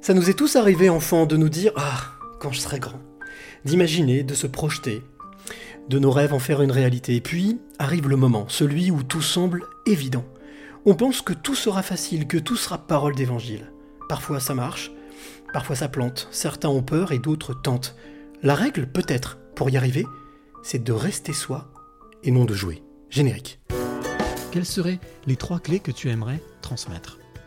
Ça nous est tous arrivé, enfants, de nous dire Ah, quand je serai grand. D'imaginer, de se projeter, de nos rêves en faire une réalité. Et puis arrive le moment, celui où tout semble évident. On pense que tout sera facile, que tout sera parole d'évangile. Parfois ça marche, parfois ça plante. Certains ont peur et d'autres tentent. La règle, peut-être, pour y arriver, c'est de rester soi et non de jouer. Générique. Quelles seraient les trois clés que tu aimerais transmettre?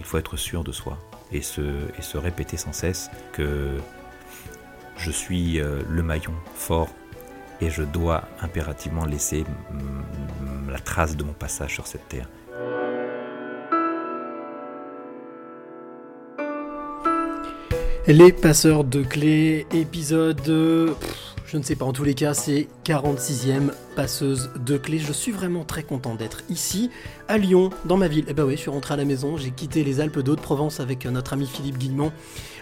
Il faut être sûr de soi et se, répéter sans cesse que je suis euh, le maillon fort et je dois impérativement laisser la trace de mon passage sur cette terre. Les passeurs de clés, épisode. Je ne sais pas, en tous les cas, c'est 46e passeuse de clés. Je suis vraiment très content d'être ici, à Lyon, dans ma ville. Eh ben oui, je suis rentré à la maison, j'ai quitté les Alpes d'Haute-Provence avec euh, notre ami Philippe Guillemont.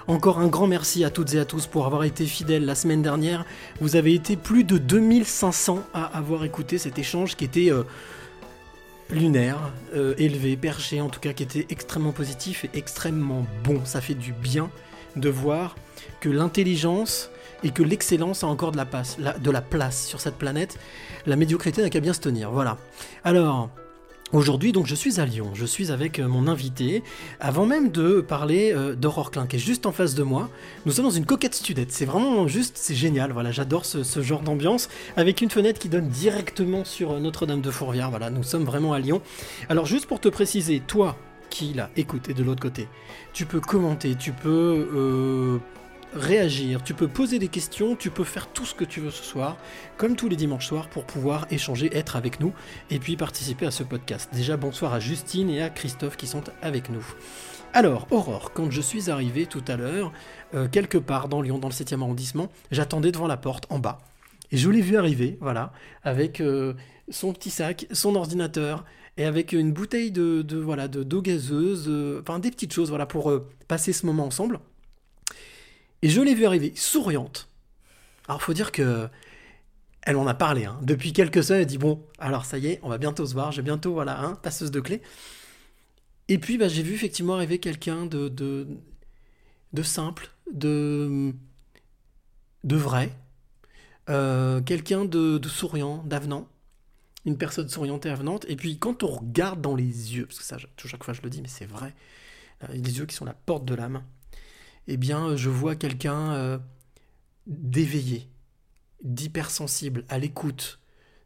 Encore un grand merci à toutes et à tous pour avoir été fidèles la semaine dernière. Vous avez été plus de 2500 à avoir écouté cet échange qui était. euh, lunaire, euh, élevé, perché, en tout cas qui était extrêmement positif et extrêmement bon. Ça fait du bien de voir que l'intelligence et que l'excellence a encore de la, place, sur cette planète. La médiocrité n'a qu'à bien se tenir. Voilà. Alors. Aujourd'hui, donc, je suis à Lyon. Je suis avec euh, mon invité. Avant même de parler euh, d'Aurore Klein, qui est juste en face de moi, nous sommes dans une coquette studette. C'est vraiment juste, c'est génial. Voilà, j'adore ce, genre d'ambiance avec une fenêtre qui donne directement sur euh, Notre-Dame de Fourvière. Voilà, nous sommes vraiment à Lyon. Alors, juste pour te préciser, toi qui là, écoute, et de l'autre côté, tu peux commenter, tu peux réagir, tu peux poser des questions, tu peux faire tout ce que tu veux ce soir, comme tous les dimanches soirs, pour pouvoir échanger, être avec nous et puis participer à ce podcast. Déjà, bonsoir à Justine et à Christophe qui sont avec nous. Alors, Aurore, quand je suis arrivé tout à l'heure, euh, quelque part dans Lyon, dans le 7e arrondissement, j'attendais devant la porte en bas. Et je l'ai vu arriver, voilà, avec euh, son petit sac, son ordinateur, et avec une bouteille de, voilà de d'eau gazeuse, euh, enfin des petites choses, voilà, pour passer ce moment ensemble. Et je l'ai vu arriver, souriante. Alors, faut dire que elle m'en a parlé, hein. depuis quelques semaines, elle dit bon, alors ça y est, on va bientôt se voir, j'ai bientôt, voilà, hein, passeuse de clés. Et puis, bah, j'ai vu effectivement arriver quelqu'un de, de, simple, de, de vrai, euh, quelqu'un de, souriant, d'avenant, une personne souriante et avenante. Et puis, quand on regarde dans les yeux, parce que ça, chaque fois je le dis, mais c'est vrai, euh, les yeux qui sont la porte de l'âme, eh bien, je vois quelqu'un euh, d'éveillé, d'hypersensible, à l'écoute.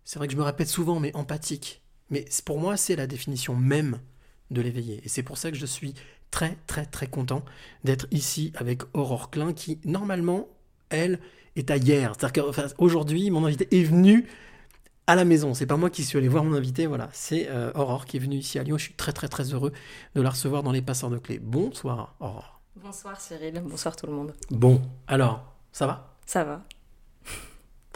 C'est vrai que je me répète souvent, mais empathique. Mais pour moi, c'est la définition même de l'éveillé. Et c'est pour ça que je suis très, très, très content d'être ici avec Aurore Klein, qui, normalement, elle, est à hier. C'est-à-dire qu'aujourd'hui, mon invité est venu à la maison. C'est pas moi qui suis allé voir mon invité, voilà. C'est euh, Aurore qui est venue ici à Lyon. Je suis très, très, très heureux de la recevoir dans les passeurs de clés. Bonsoir, Aurore. Bonsoir Cyril, bonsoir tout le monde. Bon, alors, ça va? Ça va,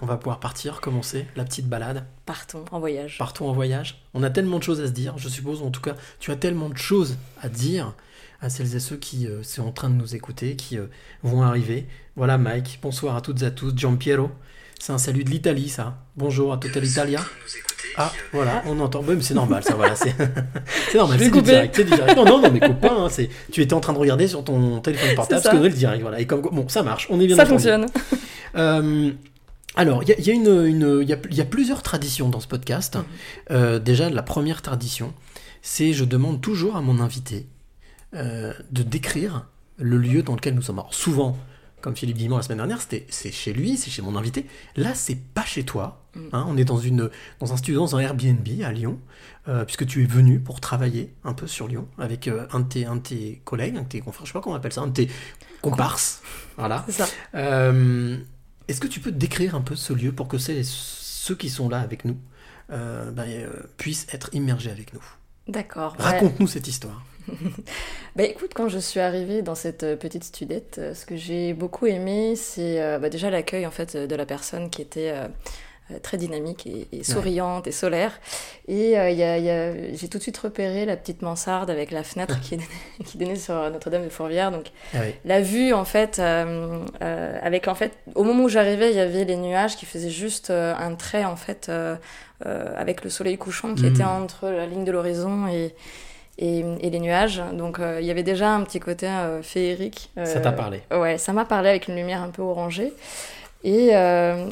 On va pouvoir partir, commencer la petite balade. partons en voyage. Partons en voyage. On a tellement de choses à se dire, je suppose, en tout cas, tu as tellement de choses à dire à celles et ceux qui euh, sont en train de nous écouter, qui euh, vont arriver. Voilà Mike, bonsoir à toutes et à tous. Giampiero, c'est un salut de l'Italie, ça. Bonjour à tutta Ah, voilà, on entend. Ouais, mais c'est normal, ça, voilà. C'est c'est normal, c'est du direct. C'est du direct. Non, non, non, mais coupe pas. hein, c'est- tu étais en train de regarder sur ton téléphone portable, C'est parce que le direct, voilà. Et comme bon, ça marche, on est bien Ça entendu. fonctionne. Euh, alors, il y a, il y a une, une- il y a, il y a plusieurs traditions dans ce podcast. Euh, déjà, la première tradition, c'est je demande toujours à mon invité euh, de décrire le lieu dans lequel nous sommes. Alors, souvent, comme Philippe Guimont la semaine dernière, c'était c'est chez lui, c'est chez mon invité. Là, c'est pas chez toi. Mm. hein. on est dans, une, dans un studio, dans un Airbnb à Lyon, euh, puisque tu es venu pour travailler un peu sur Lyon avec euh, un, de tes, un de tes collègues, un de tes confrères, je sais pas comment on appelle ça, un de tes comparses. Voilà. Euh, Est-ce que tu peux décrire un peu ce lieu pour que ceux qui sont là avec nous ben, puissent être immergés avec nous? D'accord. ouais. Raconte-nous cette histoire. Bah écoute, quand je suis arrivée dans cette euh, petite studette, euh, ce que j'ai beaucoup aimé, c'est euh, bah, déjà l'accueil en fait de la personne qui était euh, très dynamique et, et souriante et solaire. Et euh, il y a- il y a- j'ai tout de suite repéré la petite mansarde avec la fenêtre qui, donnait, qui donnait sur Notre-Dame de Fourvière. Donc Ah oui. la vue en fait, avec en fait, au moment où j'arrivais, il y avait les nuages qui faisaient juste un trait en fait avec le soleil couchant qui Mm. était entre la ligne de l'horizon et et, et les nuages. Donc euh, il y avait déjà un petit côté euh, féerique. Ça Euh, t'a parlé. Ouais, ça m'a parlé avec une lumière un peu orangée. Et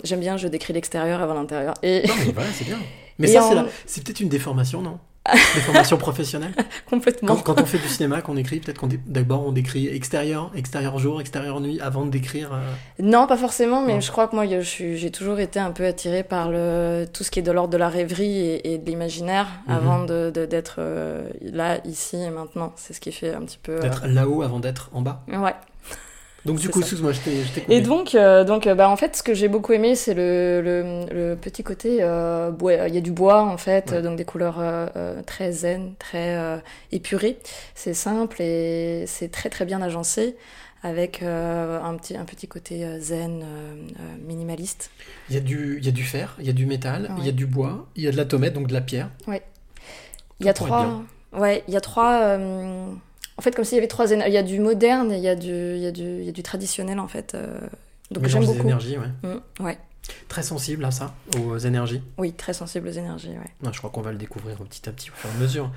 j'aime bien, je décris l'extérieur avant l'intérieur. Et Non, mais voilà, c'est bien. Mais Et ça, en- c'est la- c'est peut-être une déformation, non? Déformation professionnelle complètement. quand, quand on fait du cinéma, qu'on écrit, peut-être qu'on d'abord on décrit extérieur, extérieur jour, extérieur nuit, avant de décrire. euh, Non, pas forcément, mais Non. je crois que moi, j'ai toujours été un peu attirée par le, tout ce qui est de l'ordre de la rêverie et, et de l'imaginaire Mhm. avant de, de- d'être euh, là, ici et maintenant. C'est ce qui fait un petit peu. euh, D'être là-haut avant d'être en bas. Ouais. Donc du coup, excuse-moi, je t'ai. Et donc, euh, donc euh, bah, en fait, ce que j'ai beaucoup aimé, c'est le, le, le petit côté euh, bois. Il y a du bois, en fait, Ouais. euh, donc des couleurs euh, euh, très zen, très euh, épurées. C'est simple et c'est très très bien agencé, avec euh, un, petit, un petit côté euh, zen, euh, euh, minimaliste. Il y, a du, il y a du fer, il y a du métal, il y a du bois, il y a de l'atome, donc de la pierre. Il y a trois. Ouais, il y a trois. En fait, comme s'il y avait trois. éner- Il y a du moderne et il y a du, il y a du, il y a du traditionnel, en fait. euh, Donc j'aime beaucoup. énergies, ouais. Mm, ouais. Très sensible à ça, aux énergies. Oui, très sensible aux énergies, ouais. Je crois qu'on va le découvrir petit à petit au fur et à mesure.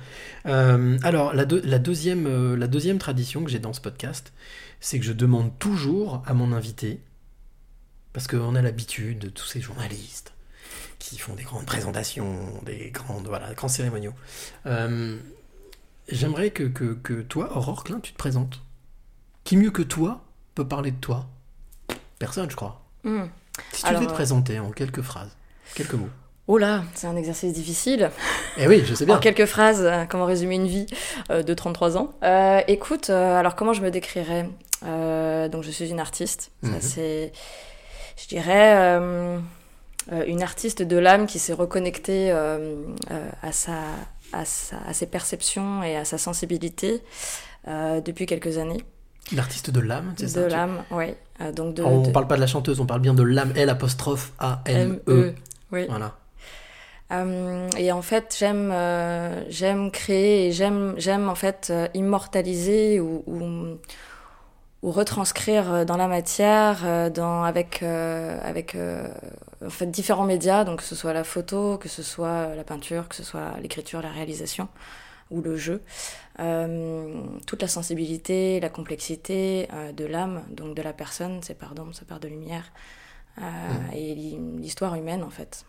Euh, alors, la, deux- la deuxième, euh, la deuxième tradition que j'ai dans ce podcast, c'est que je demande toujours à mon invité, parce qu'on a l'habitude de tous ces journalistes qui font des grandes présentations, des grandes, voilà, grands cérémoniaux. Euh, J'aimerais que, que, que toi, Aurore Klein, tu te présentes. Qui mieux que toi peut parler de toi? Personne, je crois. Mm. Si tu Alors, devais te euh, présenter en quelques phrases, quelques mots. Oh là, c'est un exercice difficile. Eh oui, je sais bien. En quelques phrases, euh, comment résumer une vie euh, de 33 ans Euh, Écoute, euh, alors comment je me décrirais? Euh, Donc je suis une artiste. Mhm. c'est, je dirais, une artiste de l'âme qui s'est reconnectée à, sa, à, sa- à ses perceptions et à sa sensibilité euh, depuis quelques années. L'artiste de l'âme, c'est ça De tu- l'âme, oui. Euh, donc de, on de- parle pas de la chanteuse, on parle bien de l'âme, L apostrophe A M E. M.E., oui. Voilà. Euh, et en fait, j'aime euh, j'aime créer et j'aime j'aime en fait euh, immortaliser ou, ou, ou retranscrire euh, dans la matière, euh, dans avec euh, avec euh, en fait différents médias, donc que ce soit la photo, que ce soit la peinture, que ce soit l'écriture, la réalisation ou le jeu, euh, toute la sensibilité, la complexité euh, de l'âme, donc de la personne, ses parts d'ombre, sa part de lumière, euh, et l'histoire humaine en fait,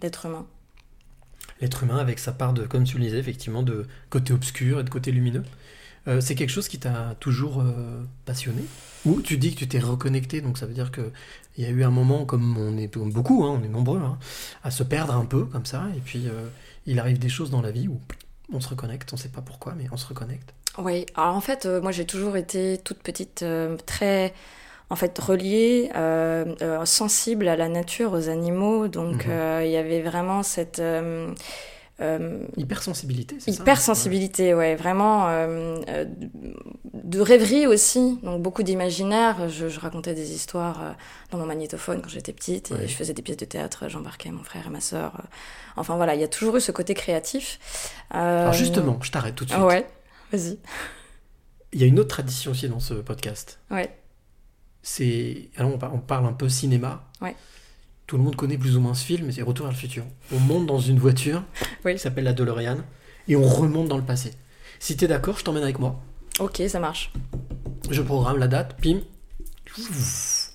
d'être humain. L'être humain avec sa part de, comme tu le disais, effectivement, de côté obscur et de côté lumineux. Euh, c'est quelque chose qui t'a toujours euh, passionné? Ou tu dis que tu t'es reconnecté, donc ça veut dire qu'il y a eu un moment, comme on est beaucoup, hein, on est nombreux, hein, à se perdre un peu comme ça, et puis euh, il arrive des choses dans la vie où on se reconnecte, on sait pas pourquoi, mais on se reconnecte. Oui, alors en fait, euh, moi j'ai toujours été toute petite, euh, très en fait reliée, sensible à la nature, aux animaux. Donc euh, il y avait vraiment cette euh, Hypersensibilité, c'est ça hypersensibilité, ouais, vraiment euh, euh, de rêverie aussi. Donc beaucoup d'imaginaire. Je, je racontais des histoires dans mon magnétophone quand j'étais petite et Ouais. je faisais des pièces de théâtre. J'embarquais mon frère et ma sœur. Enfin voilà, il y a toujours eu ce côté créatif. Euh, Alors justement, je t'arrête tout de suite. Ouais, vas-y. Il y a une autre tradition aussi dans ce podcast. Ouais. C'est. Alors, on parle un peu cinéma. Ouais. Tout le monde connaît plus ou moins ce film, c'est Retour vers le futur. On monte dans une voiture Oui. qui s'appelle la DeLorean et on remonte dans le passé. Si t'es d'accord, je t'emmène avec moi. Ok, ça marche. Je programme la date, pim,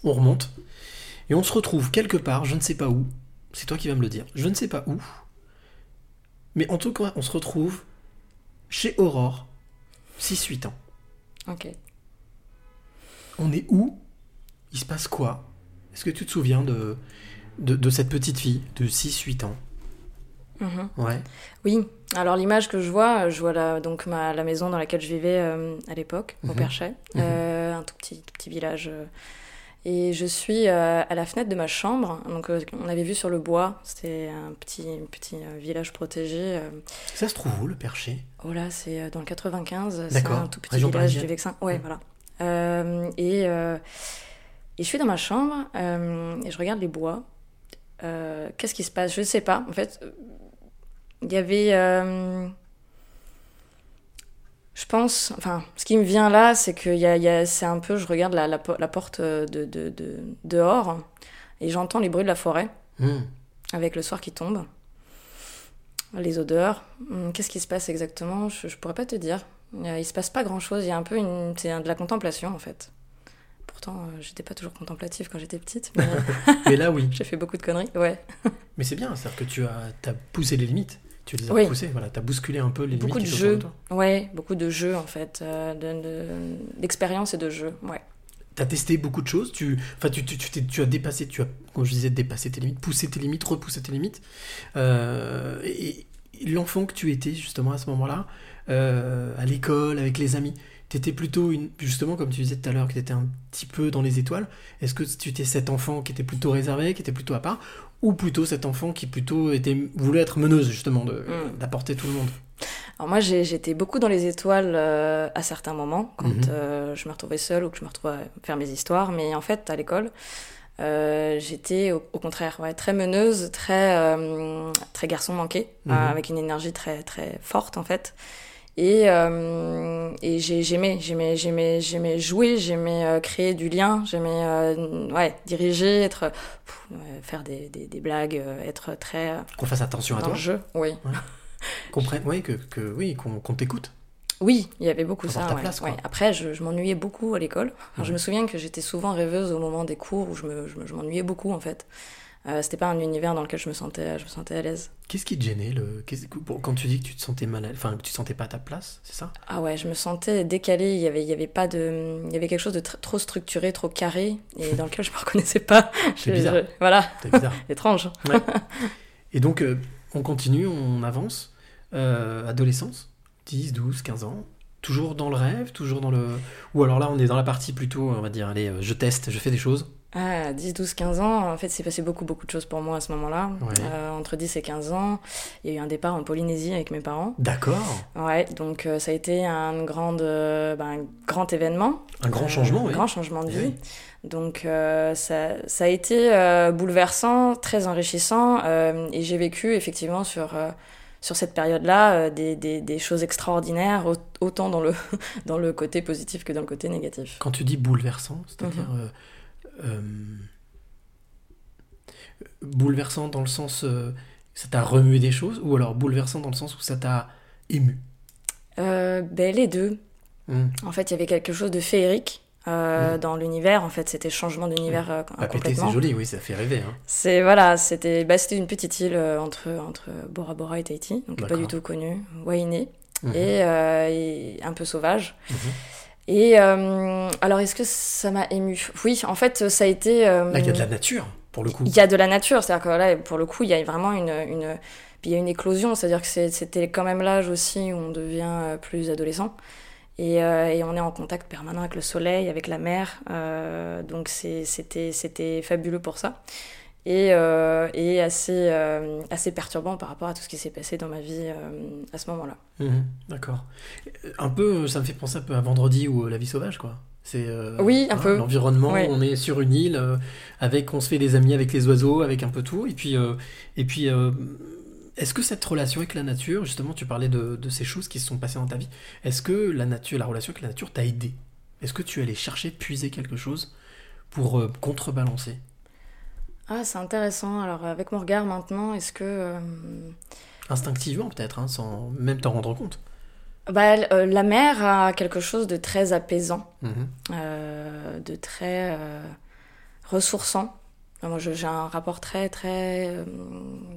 on remonte et on se retrouve quelque part, je ne sais pas où. C'est toi qui vas me le dire. Je ne sais pas où. Mais en tout cas, on se retrouve chez Aurore, 6-8 ans. Ok. On est où? Il se passe quoi? Est-ce que tu te souviens de, de, de cette petite fille de 6-8 ans Mhm. Ouais. Oui, alors l'image que je vois, je vois la, donc ma, la maison dans laquelle je vivais euh, à l'époque, au Mhm. Perchet, Mhm. Euh, un tout petit, tout petit village. euh, Et je suis à la fenêtre de ma chambre. Donc, on avait vu sur le bois. C'était un petit, petit village protégé. Ça se trouve où le perché Oh là, c'est dans le 95. C'est un tout petit Région village parisienne. du Vexin. Ouais, voilà. Et, et je suis dans ma chambre et je regarde les bois. Euh, Qu'est-ce qui se passe? Je ne sais pas. En fait, euh, il y avait. euh, je pense. Enfin, ce qui me vient là, c'est que y a, y a- c'est un peu. Je regarde la, la, po- la porte de, de, de- dehors et j'entends les bruits de la forêt Hmm. avec le soir qui tombe. Les odeurs. Hum, Qu'est-ce qui se passe exactement? Je, je pourrais pas te dire. Euh, Il se passe pas grand chose. Il y a un peu une, c'est de la contemplation en fait. Pourtant, euh, j'étais pas toujours contemplative quand j'étais petite, mais Mais là, oui. j'ai fait beaucoup de conneries. Ouais. Mais c'est bien, c'est-à-dire que tu as, as poussé les limites. Tu les as Oui. poussées, voilà, tu as bousculé un peu les Beaucoup de limites. étaient autour jeux. Ouais, beaucoup de jeux en fait, euh, de- de- d'expérience et de jeux. Ouais. T'as testé beaucoup de choses, tu, enfin, tu, tu, tu, tu as dépassé, tu as, comme je disais, dépassé tes limites, poussé tes limites, repoussé tes limites. Euh, et et l'enfant que tu étais justement à ce moment-là, euh, à l'école, avec les amis, t'étais plutôt une, justement comme tu disais tout à l'heure, que t'étais un petit peu dans les étoiles. Est-ce que tu étais cet enfant qui était plutôt réservé, qui était plutôt à part, ou plutôt cet enfant qui plutôt était voulait être meneuse justement, Mm. d'apporter tout le monde? Alors moi, j'étais beaucoup dans les étoiles euh, à certains moments, quand Mhm. euh, je me retrouvais seule ou que je me retrouvais à faire mes histoires. Mais en fait, à l'école, euh, j'étais au, au contraire ouais, très meneuse, très, très garçon manqué, Mhm. avec une énergie très, très forte en fait. Et, euh, et j'ai- j'aimais, j'aimais, j'aimais, j'aimais jouer, j'aimais euh, créer du lien, j'aimais euh, ouais, diriger, être, pff, ouais, faire des, des, des blagues, être très Qu'on fasse attention à toi, jeu. Oui. qu'on prenne, oui, que, que oui, qu'on qu'on t'écoute. Oui, il y avait beaucoup ça. ouais, place, ouais. Après, je, je m'ennuyais beaucoup à l'école. Ouais. Je me souviens que j'étais souvent rêveuse au moment des cours où je me- je me- je m'ennuyais beaucoup en fait. Euh, C'était pas un univers dans lequel je me sentais, je me sentais à l'aise. Qu'est-ce qui te gênait le... quand tu dis que tu te sentais mal, à- enfin que tu te sentais pas à ta place, c'est ça? Ah ouais, je me sentais décalée. Il y avait, il y avait pas de, il y avait quelque chose de tr- trop structuré, trop carré, et dans lequel je me reconnaissais pas. C'est bizarre. je- voilà, C'est bizarre. étrange. Ouais. Et donc euh, on continue, on avance. Euh, adolescence, 10, 12, 15 ans. Toujours dans le rêve, toujours dans le. Ou alors là, on est dans la partie plutôt, on va dire, allez, euh, je teste, je fais des choses. Ah, 10, 12, 15 ans, en fait, c'est passé beaucoup, beaucoup de choses pour moi à ce moment-là. Ouais. Euh, entre 10 et 15 ans, il y a eu un départ en Polynésie avec mes parents. D'accord. Ouais, donc euh, ça a été un, grande, euh, ben, un grand événement. Un grand changement, Un oui. grand changement de Oui. vie. Donc ça, ça a été bouleversant, très enrichissant, et j'ai vécu effectivement sur, sur cette période-là euh, des, des, des choses extraordinaires, au- autant dans le, dans le côté positif que dans le côté négatif. Quand tu dis bouleversant, c'est-à-dire. Mhm. euh, bouleversant dans le sens. euh, ça t'a remué des choses, ou alors bouleversant dans le sens où ça t'a ému? Euh, ben, les deux. Hmm. En fait, il y avait quelque chose de féerique. euh, Mhm. dans l'univers en fait c'était changement d'univers euh, Bah, péter, complètement c'est joli, oui, ça fait rêver. Hein. C'est voilà, c'était bah, c'était une petite île euh, entre entre Bora Bora et Tahiti, donc pas du tout connue, Wainé, et, euh, et un peu sauvage. Et euh, alors est-ce que ça m'a ému? Oui, en fait ça a été. euh, Là, il y a de la nature, pour le coup. il y a de la nature, c'est-à-dire que là pour le coup il y a vraiment une une puis il y a une éclosion, c'est-à-dire que c'était quand même l'âge aussi où on devient euh, plus adolescent. Et, euh, et on est en contact permanent avec le soleil, avec la mer. euh, donc c'était fabuleux pour ça. Et, euh, et assez, euh, assez perturbant par rapport à tout ce qui s'est passé dans ma vie euh, à ce moment-là. Mhm, D'accord. Un peu, ça me fait penser un peu à Vendredi ou La vie sauvage, quoi. C'est euh, Oui, un hein, peu. l'environnement. On est sur une île euh, avec, on se fait des amis avec les oiseaux, avec un peu tout. Et puis, euh, et puis, est-ce que cette relation avec la nature, justement, tu parlais de, de ces choses qui se sont passées dans ta vie. Est-ce que la nature, la relation avec la nature t'a aidé? Est-ce que tu es allé chercher, puiser quelque chose pour contrebalancer? Ah, c'est intéressant. Alors avec mon regard maintenant, est-ce que... euh, instinctivement peut-être, hein, sans même t'en rendre compte bah, euh, la mer a quelque chose de très apaisant, Mhm. euh, de très euh, ressourçant. Enfin, moi, je- j'ai un rapport très, très euh,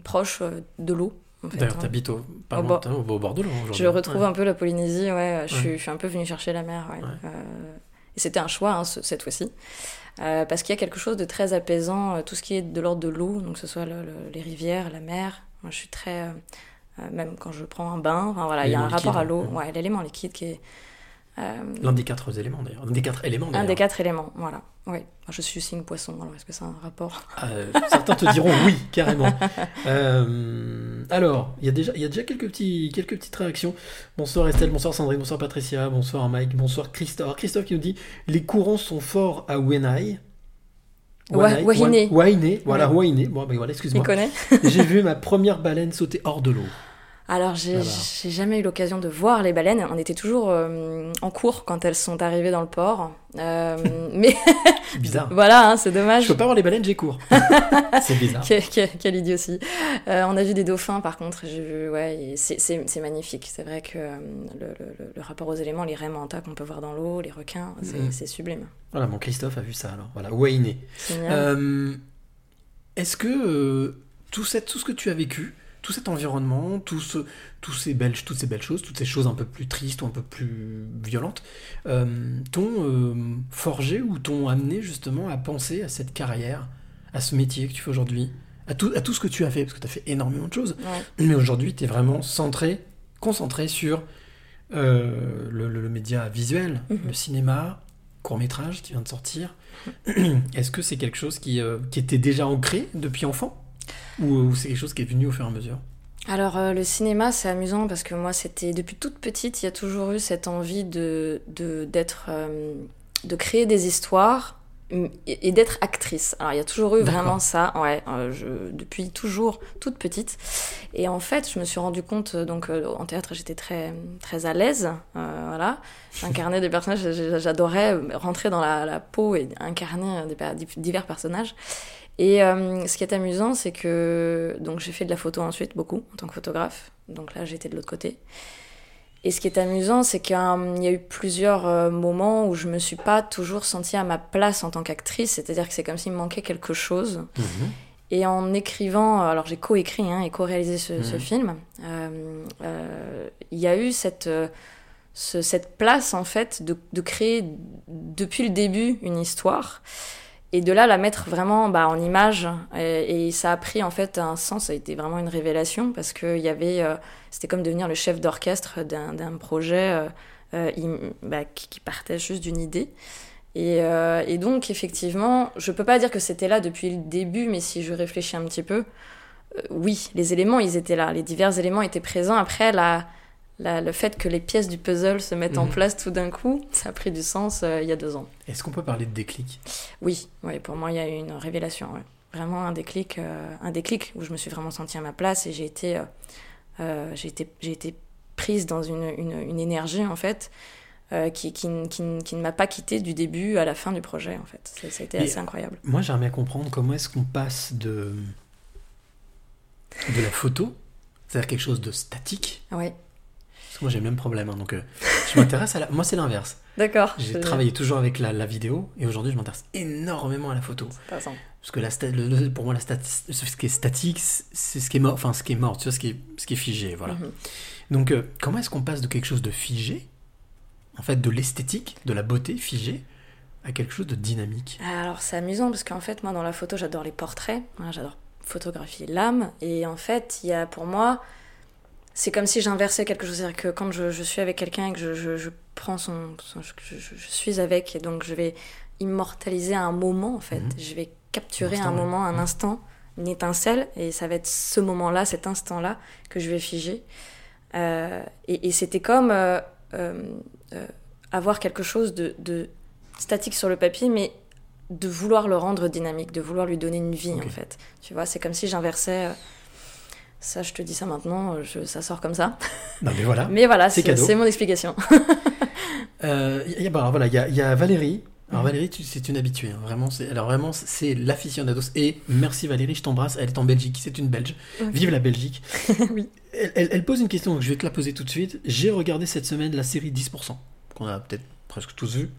proche euh, de l'eau. en fait, D'ailleurs, hein. t'habites au, pas Au loin, bord- t'es au au bord de l'eau aujourd'hui. Je retrouve un peu la Polynésie, ouais. Je. Suis, je suis un peu venue chercher la mer, ouais. Ouais. Euh, et c'était un choix, hein, ce- cette fois-ci. Euh, parce qu'il y a quelque chose de très apaisant, euh, tout ce qui est de l'ordre de l'eau, donc que ce soit le- le- les rivières, la mer. Moi, je suis très. euh, même quand je prends un bain, enfin, voilà, il y a un rapport à l'eau. Ouais, l'élément liquide qui est. Euh, L'un des quatre éléments d'ailleurs. Un des quatre éléments un des quatre éléments, voilà. Oui. Je suis signe poisson, alors est-ce que c'est un rapport? Euh, certains te diront oui, carrément. Euh, alors, il y, a déjà- il y a déjà quelques, petits, quelques petites réactions. Bonsoir Estelle, bonsoir Sandrine, bonsoir Patricia, bonsoir Mike, bonsoir Christophe. Alors, Christophe qui nous dit Les courants sont forts à Wenai. Wa- Wainé. Wainé, voilà. Wainé. Bon, ben voilà, Il excuse-moi. J'ai vu ma première baleine sauter hors de l'eau. Alors, j'ai Voilà. jamais eu l'occasion de voir les baleines. On était toujours euh, en cours quand elles sont arrivées dans le port. Euh, mais C'est bizarre. voilà, hein, c'est dommage. Je peux pas voir les baleines, j'ai cours. C'est bizarre. Quel, quel, quel idiotie. Euh, on a vu des dauphins, par contre, j'ai vu, ouais, c'est- magnifique. C'est vrai que euh, le, le- le rapport aux éléments, les manta qu'on peut voir dans l'eau, les requins, c'est Mhm. c'est sublime. Voilà, mon Christophe a vu ça alors. Voilà, Wainé. Génial. Euh, Est-ce que tout, cette- tout ce que tu as vécu, tout cet environnement, tout ce, ces belles, toutes ces belles choses, toutes ces choses un peu plus tristes ou un peu plus violentes, euh, t'ont euh, forgé ou t'ont amené justement à penser à cette carrière, à ce métier que tu fais aujourd'hui, à tout, à tout ce que tu as fait, parce que tu as fait énormément de choses, Ouais. mais aujourd'hui tu es vraiment centré, concentré sur euh, le, le- le média visuel, Mhm. le cinéma, court métrage qui vient de sortir. Est-ce que c'est quelque chose qui, euh, qui était déjà ancré depuis enfant? Ou, ou c'est quelque chose qui est venu au fur et à mesure Alors, euh, le cinéma, c'est amusant parce que moi, c'était depuis toute petite, il y a toujours eu cette envie de de- d'être, euh, de créer des histoires et, et d'être actrice. Alors, il y a toujours eu vraiment ça, ouais, euh, je, depuis toujours toute petite. Et en fait, je me suis rendu compte, donc en théâtre, j'étais très très à l'aise, voilà. J'incarnais des personnages, j'adorais rentrer dans la, la peau et incarner des, divers personnages. Et euh, ce qui est amusant, c'est que donc j'ai fait de la photo ensuite beaucoup en tant que photographe. Donc là, j'étais de l'autre côté. Et ce qui est amusant, c'est qu'il y a eu plusieurs euh, moments où je me suis pas toujours sentie à ma place en tant qu'actrice. C'est-à-dire que c'est comme s'il me manquait quelque chose. Et en écrivant, alors j'ai coécrit hein, et co-réalisé ce, ce Mhm. film, euh, euh, il y a eu cette, ce- cette place en fait de, de créer depuis le début une histoire et de là la mettre vraiment bah, en image. Et, ça a pris en fait un sens, ça a été vraiment une révélation parce que y avait, euh, c'était comme devenir le chef d'orchestre d'un projet euh, euh, bah, qui, qui partait juste d'une idée. Et, et donc, effectivement, je peux pas dire que c'était là depuis le début, mais si je réfléchis un petit peu, oui, les éléments, ils étaient là. Les divers éléments étaient présents. Après, la, la- le fait que les pièces du puzzle se mettent en Mhm. place tout d'un coup, ça a pris du sens euh, il y a deux ans. Est-ce qu'on peut parler de déclic? Oui, oui, pour moi, il y a eu une révélation. ouais. Vraiment un déclic, euh, un déclic où je me suis vraiment sentie à ma place et j'ai été, euh, j'ai été, j'ai été prise dans une, une, une énergie, en fait, euh, qui, qui, qui, qui ne m'a pas quittée du début à la fin du projet, en fait. Ça, ça a été Et- assez incroyable. Moi, j'aimerais bien comprendre comment est-ce qu'on passe de, de la photo, c'est-à-dire quelque chose de statique. Oui, Parce que moi, j'ai le même problème. hein, donc, euh, je m'intéresse à la. Moi, c'est l'inverse. d'accord. J'ai travaillé toujours avec la, la vidéo et aujourd'hui, je m'intéresse énormément à la photo. Parce que la sta- le- le- pour moi, la stat- ce qui est statique, c'est ce qui est mort, enfin ce qui est mort, tu vois, ce qui est, ce qui est figé, voilà. Mhm. Donc, euh, comment est-ce qu'on passe de quelque chose de figé, en fait, de l'esthétique, de la beauté figée, à quelque chose de dynamique? Alors c'est amusant parce qu'en fait moi dans la photo j'adore les portraits, hein, j'adore photographier l'âme et en fait il y a pour moi c'est comme si j'inversais quelque chose, c'est-à-dire que quand je, je suis avec quelqu'un et que je, je- je prends son, son- je, suis avec et donc je vais immortaliser un moment en fait, Mhm. je vais capturer Un instant, un ouais. moment, un Mhm. instant, une étincelle et ça va être ce moment-là, cet instant-là que je vais figer. Euh, et et c'était comme euh, euh, avoir quelque chose de, de statique sur le papier, mais de vouloir le rendre dynamique, de vouloir lui donner une vie en fait. Tu vois, c'est comme si j'inversais. Ça, je te dis ça maintenant, euh, je- ça sort comme ça. Non, mais voilà. Mais voilà, C'est c'est cadeau. c'est mon explication. Euh, il y a, bah, alors voilà, il y a, il y a Valérie. Alors. Valérie, c'est une habituée, hein, vraiment. c'est- Alors vraiment, c'est l'aficionados. Et merci Valérie, je t'embrasse. Elle est en Belgique, c'est une Belge. Vive la Belgique. Oui. Elle, elle- elle pose une question, donc je vais te la poser tout de suite. J'ai regardé cette semaine la série 10%, qu'on a peut-être presque tous vu.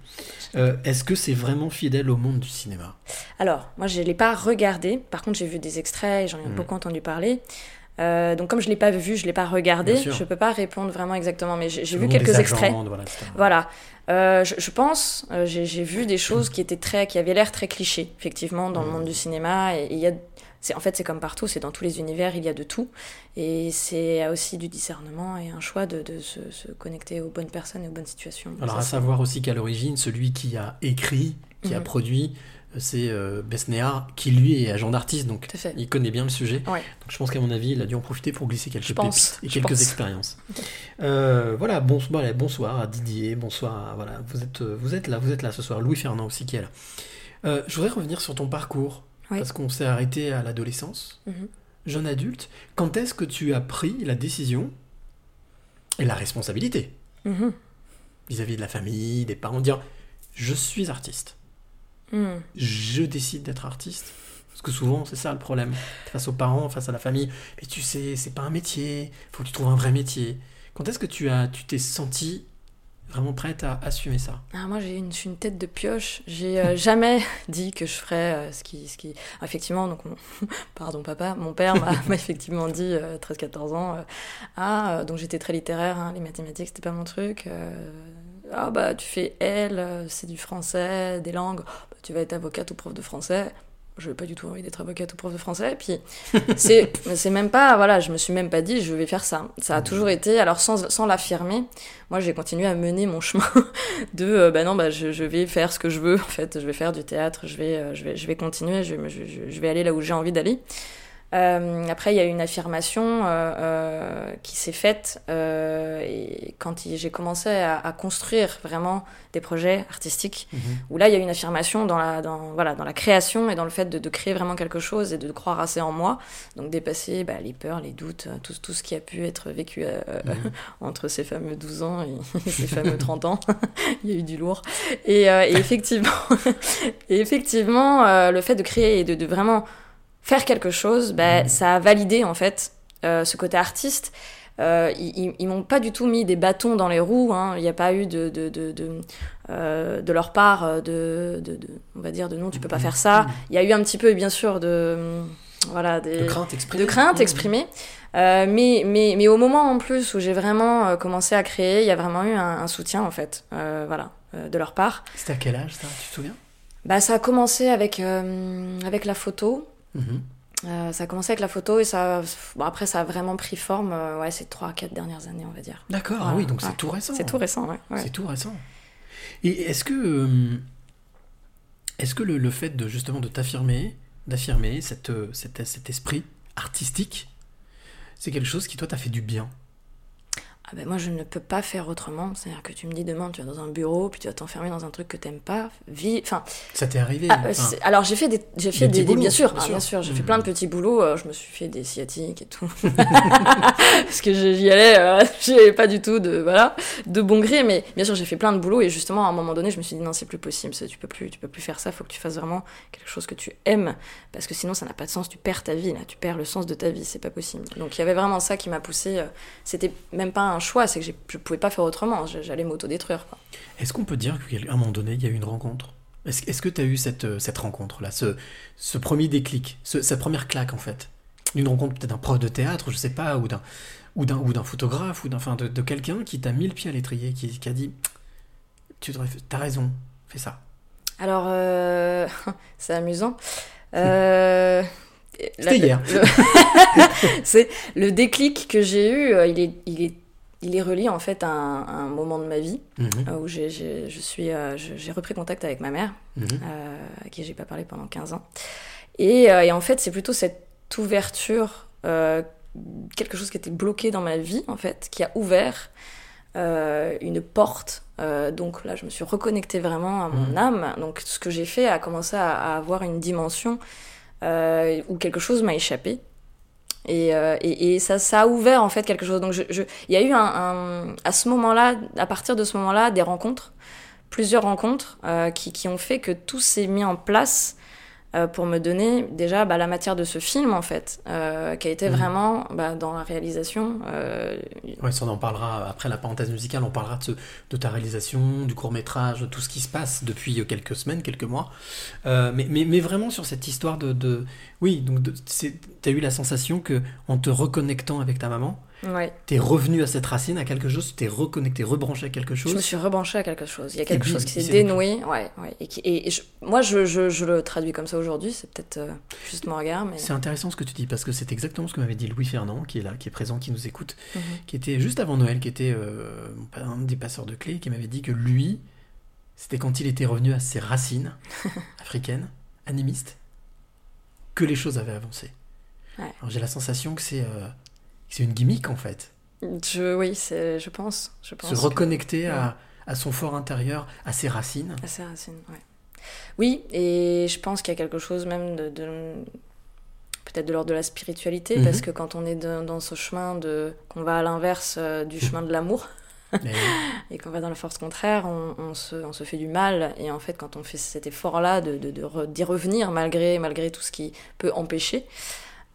Euh, Est-ce que c'est vraiment fidèle au monde du cinéma? Alors, moi, je ne l'ai pas regardé. Par contre, j'ai vu des extraits et j'en ai Mhm. beaucoup entendu parler. Euh, donc, comme je ne l'ai pas vu, je ne l'ai pas regardé, je ne peux pas répondre vraiment exactement, mais j'ai vu quelques extraits. voilà. Euh, je, je pense, euh, j'ai vu des choses qui étaient très, qui avaient l'air très clichés, effectivement, dans le monde du cinéma. Et il y a, c'est en fait, c'est comme partout, c'est dans tous les univers, il y a de tout. Et c'est aussi du discernement et un choix de, de se, se connecter aux bonnes personnes et aux bonnes situations. Alors Ça, à savoir aussi qu'à l'origine, celui qui a écrit, qui a Mhm. produit, c'est euh, Besnéard, qui lui est agent d'artiste, donc il connaît bien le sujet. Ouais. Donc je pense qu'à mon avis, il a dû en profiter pour glisser quelques pépites et je quelques pense. expériences. Euh, voilà, bon, voilà, bonsoir à Didier, bonsoir à, voilà, vous êtes, euh, vous êtes là, vous êtes là ce soir. Louis Fernand aussi qui est là. Euh, je voudrais revenir sur ton parcours, Oui. parce qu'on s'est arrêté à l'adolescence, Mhm. jeune adulte. Quand est-ce que tu as pris la décision et la responsabilité Mhm. vis-à-vis de la famille, des parents, dire je suis artiste, Mhm. je décide d'être artiste. Parce que souvent, c'est ça le problème. Face aux parents, face à la famille, mais tu sais, c'est pas un métier, faut que tu trouves un vrai métier. Quand est-ce que tu as, tu t'es senti vraiment prête à assumer ça? Ah, moi, j'ai une, je suis une tête de pioche. J'ai euh, jamais dit que je ferais euh, ce qui. Ce qui... Ah, effectivement, donc, mon- pardon, papa, mon père m'a effectivement dit, euh, 13-14 ans, euh, Ah, euh, donc j'étais très littéraire, hein, les mathématiques, c'était pas mon truc. ah, bah, tu fais L, c'est du français, des langues, tu vas être avocate ou prof de français. Je n'ai pas du tout envie d'être avocate ou prof de français. Puis, c'est même pas, voilà, je me suis même pas dit, je vais faire ça. Ça a toujours été, alors sans, sans l'affirmer, moi j'ai continué à mener mon chemin de euh, bah non bah je, je vais faire ce que je veux en fait je vais faire du théâtre je vais euh, je vais je vais continuer je- je vais aller là où j'ai envie d'aller Euh, après il y a une affirmation euh, euh, qui s'est faite euh, et quand j'ai commencé à, à construire vraiment des projets artistiques où là il y a une affirmation dans la dans voilà dans la création et dans le fait de, de créer vraiment quelque chose et de croire assez en moi. Donc dépasser bah, les peurs les doutes euh, tout, tout ce qui a pu être vécu euh, entre ces fameux 12 ans et ces fameux 30 ans. Il y a eu du lourd. Et, euh, et effectivement et effectivement euh, le fait de créer et de, de vraiment faire quelque chose bah, ça a validé en fait euh, ce côté artiste euh, ils, ils- m'ont pas du tout mis des bâtons dans les roues. hein. Il n'y a pas eu de de, de, de, euh, de leur part de, de, de- on va dire de non, tu peux pas faire ça. Il y a eu un petit peu, bien sûr, de hum, voilà des De crainte exprimée. de crainte exprimée. Euh, mais, mais, mais au moment en plus où j'ai vraiment commencé à créer, il y a vraiment eu un, un soutien en fait, voilà, de leur part. C'était à quel âge ça? Tu te souviens? Bah, ça a commencé avec, avec la photo. Euh, ça a commencé avec la photo et ça, bon, après ça a vraiment pris forme, euh, ouais, ces 3-4 dernières années on va dire. D'accord, ah oui, donc c'est ouais. tout récent. C'est tout récent, ouais. ouais. C'est tout récent. Et est-ce que, euh, est-ce que le, le fait de justement de t'affirmer, d'affirmer cette, euh, cet, cet esprit artistique, c'est quelque chose qui toi t'a fait du bien? Ah ben moi je ne peux pas faire autrement, c'est-à-dire que tu me dis demain tu vas dans un bureau puis tu vas t'enfermer dans un truc que t'aimes pas, vie, enfin Ça t'est arrivé Ah, euh, enfin, alors j'ai fait des, j'ai fait des, des- boulots, bien sûr, bien ah, sûr. j'ai fait Mhm. plein de petits boulots. euh, je me suis fait des sciatiques et tout, parce que j'y allais, euh, j'avais pas du tout de voilà de bon gré, mais bien sûr j'ai fait plein de boulots et justement à un moment donné je me suis dit non c'est plus possible, tu peux plus, tu peux plus faire ça, faut que tu fasses vraiment quelque chose que tu aimes, parce que sinon ça n'a pas de sens, tu perds ta vie là, tu perds le sens de ta vie, c'est pas possible. Donc il y avait vraiment ça qui m'a poussé, c'était même pas un choix, c'est que je pouvais pas faire autrement, j'allais m'autodétruire. Est-ce qu'on peut dire qu'à un moment donné, il y a eu une rencontre? Est-ce que tu as eu cette, euh, cette rencontre-là, ce, ce premier déclic, ce- cette première claque en fait? Une rencontre peut-être d'un prof de théâtre, je sais pas, ou d'un ou d'un ou d'un photographe, ou d'un enfin, de, de quelqu'un qui t'a mis le pied à l'étrier, qui, qui a dit Tu devrais, t'as raison, fais ça. Alors, euh, c'est amusant. Euh, C'était hier. le- c'est le déclic que j'ai eu. euh, Il est, il est, il est relié en fait à un, à un moment de ma vie Mhm, euh, où j'ai, je suis, euh, j'ai repris contact avec ma mère, mhm. euh, à qui j'ai pas parlé pendant 15 ans. Et, et en fait, c'est plutôt cette ouverture, quelque chose qui était bloqué dans ma vie en fait, qui a ouvert une porte. Donc là, je me suis reconnectée vraiment à mon Mhm. âme. Donc ce que j'ai fait a commencé à, à avoir une dimension où quelque chose m'a échappé. Et, euh, ça, a ouvert en fait quelque chose. Donc il y a eu un, à ce moment-là, à partir de ce moment-là, des rencontres, plusieurs rencontres euh, qui, ont fait que tout s'est mis en place pour me donner déjà bah, la matière de ce film en fait, euh, qui a été Mhm. vraiment bah, dans la réalisation. euh, Ouais, ça on en parlera après la parenthèse musicale, on parlera de, ce- de ta réalisation, du court métrage, de tout ce qui se passe depuis euh, quelques semaines, quelques mois. Euh, mais, mais, mais vraiment sur cette histoire de... de oui, donc c'est- t'as eu la sensation que en te reconnectant avec ta maman, Ouais. T'es revenu à cette racine, à quelque chose, t'es reconnecté, rebranché à quelque chose. Je me suis rebranchée à quelque chose. Il y a quelque chose qui s'est dénoué. Ouais, ouais. Et, qui- et- et je- moi, je, je- je le traduis comme ça aujourd'hui. C'est peut-être euh, juste mon regard, mais. C'est intéressant ce que tu dis parce que c'est exactement ce que m'avait dit Louis Fernand, qui est là, qui est présent, qui nous écoute, Mhm. qui était juste avant Noël, qui était euh, un des passeurs de clés, qui m'avait dit que lui, c'était quand il était revenu à ses racines africaines, animistes, que les choses avaient avancé. Ouais. J'ai la sensation que c'est euh, c'est une gimmick en fait. Je, oui, c'est, je pense. Je pense Se reconnecter à, à son fort intérieur, à ses racines. À ses racines, ouais. Oui, et je pense qu'il y a quelque chose même de, de- peut-être de l'ordre de la spiritualité, Mhm. parce que quand on est de- dans ce chemin de qu'on va à l'inverse euh, du chemin de l'amour Mais- et qu'on va dans la force contraire, on, on se, on se fait du mal. Et en fait, quand on fait cet effort-là de, de, de re- d'y revenir malgré, malgré tout ce qui peut empêcher,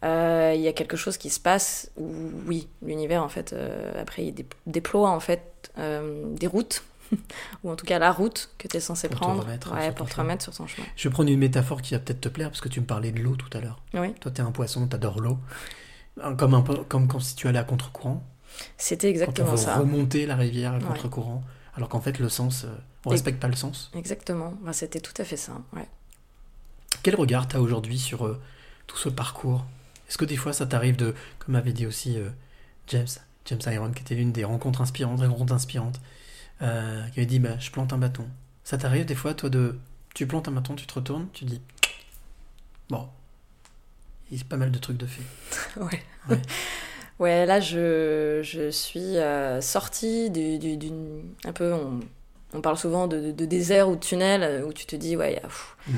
euh, il y a quelque chose qui se passe où, oui, l'univers, en fait, euh, après, il dé- déploie, en fait, euh, des routes, ou en tout cas la route que tu es censé Pour te prendre remettre ouais, sur pour te chemin. remettre sur ton chemin. Je vais prendre une métaphore qui va peut-être te plaire parce que tu me parlais de l'eau tout à l'heure. Oui, Toi, t'es un poisson, t'adores l'eau. Comme, un comme quand si tu allais à contre-courant. c'était Quand on exactement veut ça. remonter la rivière à Ouais. contre-courant. Alors qu'en fait, le sens, on Et- respecte pas le sens. Exactement, Bah, c'était tout à fait ça. Ouais. Quel regard t'as aujourd'hui sur tout ce parcours Est-ce que des fois, ça t'arrive de, comme avait dit aussi euh, James, James Iron, qui était l'une des rencontres inspirantes, des rencontres inspirantes, euh, qui avait dit, bah, je plante un bâton. Ça t'arrive des fois, toi, de, tu plantes un bâton, tu te retournes, tu dis, bon, il y a pas mal de trucs de fait. Ouais. Ouais. Ouais, là, je, je suis euh, sortie du, du- d'une. Un peu. On, on parle souvent de, de- de désert ou de tunnel où tu te dis, ouais, y a- pff, Mm.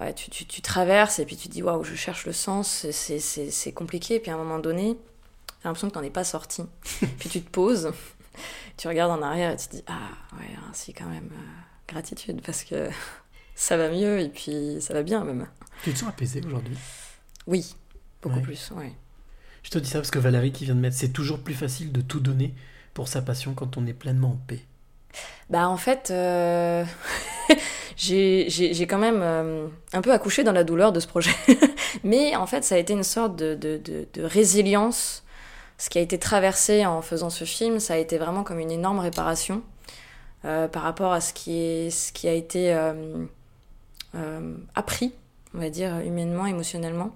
Ouais tu, tu, tu traverses et puis tu te dis, waouh, je cherche le sens, c'est- compliqué. Et puis à un moment donné, t'as l'impression que t'en es pas sorti. puis tu te poses, tu regardes en arrière et tu te dis, ah, ouais, ainsi quand même, euh, gratitude parce que ça va mieux et puis ça va bien même. Tu te sens apaisé aujourd'hui? Oui, beaucoup Ouais. plus, ouais. Je te dis ça parce que Valérie qui vient de mettre, c'est toujours plus facile de tout donner pour sa passion quand on est pleinement en paix. Bah en fait, euh, j'ai quand même euh, un peu accouché dans la douleur de ce projet. Mais en fait, ça a été une sorte de, de, de- de résilience. Ce qui a été traversé en faisant ce film, ça a été vraiment comme une énorme réparation euh, par rapport à ce qui, est, ce qui a été euh, appris, on va dire, humainement, émotionnellement.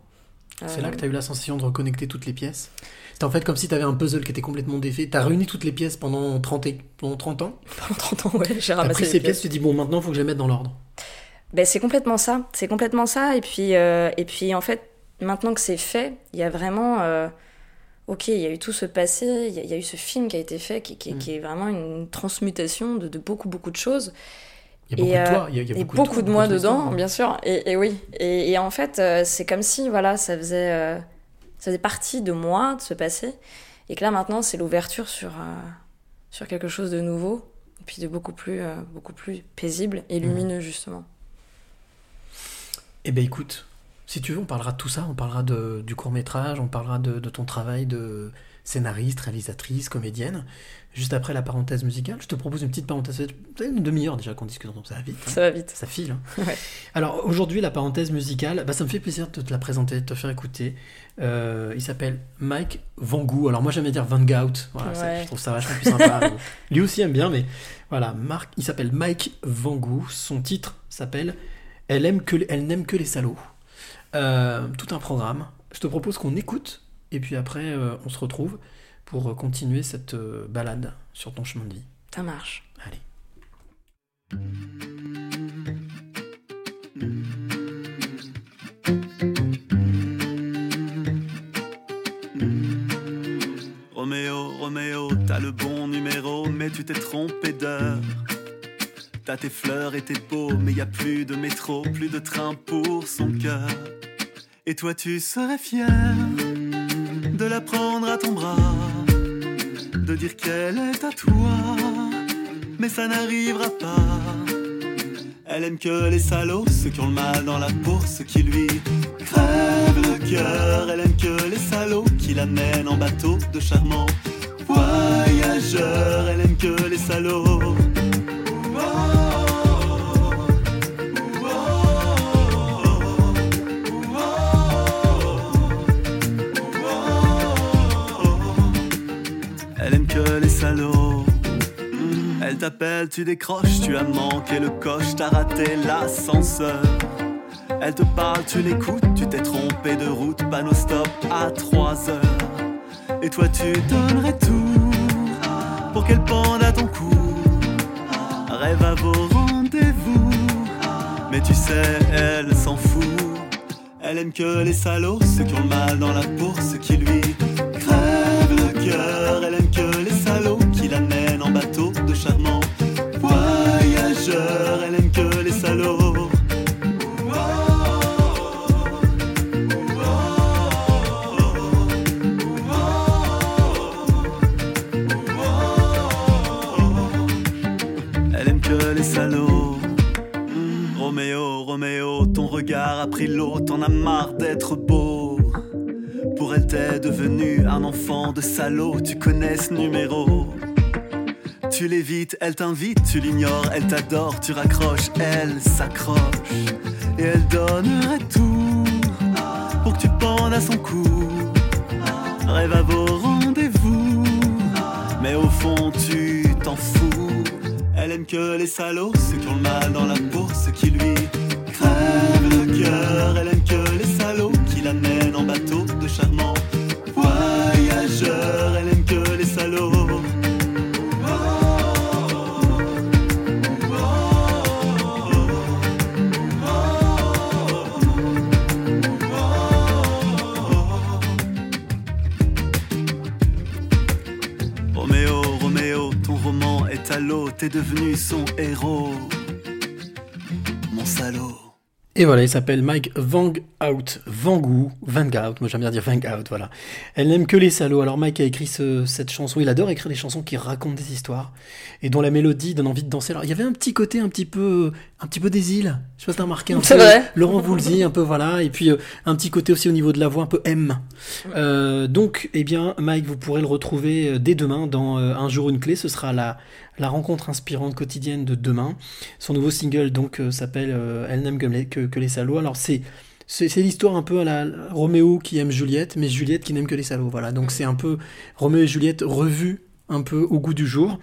C'est là que tu as eu la sensation de reconnecter toutes les pièces? C'est en fait comme si tu avais un puzzle qui était complètement défait. Tu as réuni toutes les pièces pendant 30, et- pendant 30 ans. Pendant 30 ans, ouais, j'ai ramassé pris ces pièces. pièces, tu dis bon, maintenant il faut que je les mette dans l'ordre. Ben, c'est complètement ça, c'est complètement ça. Et puis, euh, et puis en fait, maintenant que c'est fait, il y a vraiment, euh, ok, il y a eu tout ce passé, il y, a- il y a eu ce film qui a été fait, qui, qui- Mm. qui est vraiment une transmutation de, de beaucoup, beaucoup de choses. Il y a beaucoup Et, de euh, toi. Il y a, il y a et beaucoup, toi, de moi dedans, bien sûr. Et, et oui. Et, et en fait, euh, c'est comme si, voilà, ça faisait, euh, ça faisait partie de moi, de ce passé. Et que là, maintenant, c'est l'ouverture sur, euh, sur quelque chose de nouveau. Et puis de beaucoup plus, euh, beaucoup plus paisible et Mm. lumineux, justement. Eh ben écoute, si tu veux, on parlera de tout ça. On parlera de, du court métrage, on parlera de, de ton travail de scénariste, réalisatrice, comédienne. Juste après la parenthèse musicale, je te propose une petite parenthèse. Une demi-heure déjà qu'on discute, donc ça va vite. hein. Ça va vite. Ça file. hein. Ouais. Alors aujourd'hui, la parenthèse musicale, bah, ça me fait plaisir de te la présenter, de te faire écouter. Euh, il s'appelle Mike Van Gogh. Alors moi j'aimais dire Van Gout. Voilà, ça- Ouais. je trouve ça vachement plus sympa. Lui aussi aime bien, mais voilà, Marc, il s'appelle Mike Van Gogh. Son titre s'appelle Elle aime que, elle n'aime que les salauds. Euh, tout un programme. Je te propose qu'on écoute et puis après euh, on se retrouve pour euh, continuer cette euh, balade sur ton chemin de vie. Ça marche. Allez. Roméo, Roméo, t'as le bon numéro, mais tu t'es trompé d'heure. T'as tes fleurs et tes beaux, mais y a plus de métro, plus de train pour son cœur. Et toi, tu serais fier de la prendre à ton bras, de dire qu'elle est à toi, mais ça n'arrivera pas. Elle aime que les salauds, ceux qui ont le mal dans la peau, ceux qui lui crèvent le cœur. Elle aime que les salauds qui l'amènent en bateau de charmants voyageurs. Elle aime que les salauds. T'appelle, tu décroches, tu as manqué le coche, t'as raté l'ascenseur. Elle te parle, tu l'écoutes, tu t'es trompé de route, panneau stop à 3 heures. Et toi tu donnerais tout pour qu'elle pende à ton cou. Rêve à vos rendez-vous, mais tu sais, elle s'en fout. Elle aime que les salauds, ceux qui ont mal dans la peau, ceux qui lui crèvent le cœur. T'en as marre d'être beau. Pour elle, t'es devenu un enfant de salaud, tu connais ce numéro. Tu l'évites, elle t'invite, tu l'ignores, elle t'adore, tu raccroches, elle s'accroche. Et elle donnerait tout pour que tu pendes à son cou. Rêve à vos rendez-vous, mais au fond tu t'en fous. Elle aime que les salauds, ceux qui ont le mal dans la peau, ceux qui lui Elle aime que les salauds qui l'amènent en bateau de charmants voyageurs. Elle aime que les salauds. Roméo, Roméo, ton roman est à l'eau, t'es devenu son héros. Et voilà, il s'appelle Mike Vang Out, Vangou, Vangout, moi j'aime bien dire Vangout, voilà. Elle n'aime que les salauds. Alors Mike a écrit ce- cette chanson, il adore écrire des chansons qui racontent des histoires et dont la mélodie donne envie de danser. Alors il y avait un petit côté un petit peu, un petit peu des îles. Je sais pas si t'as remarqué un C'est peu. vrai. Laurent Voulzy, un peu voilà, et puis euh, un petit côté aussi au niveau de la voix, un peu M. Euh, donc, eh bien, Mike, vous pourrez le retrouver euh, dès demain dans euh, Un jour une clé. Ce sera la, la rencontre inspirante quotidienne de demain. Son nouveau single donc euh, s'appelle euh, Elle n'aime que les, que, que les salauds. Alors c'est c'est c'est l'histoire un peu à la Roméo qui aime Juliette, mais Juliette qui n'aime que les salauds. Voilà, donc c'est un peu Roméo et Juliette revus un peu au goût du jour.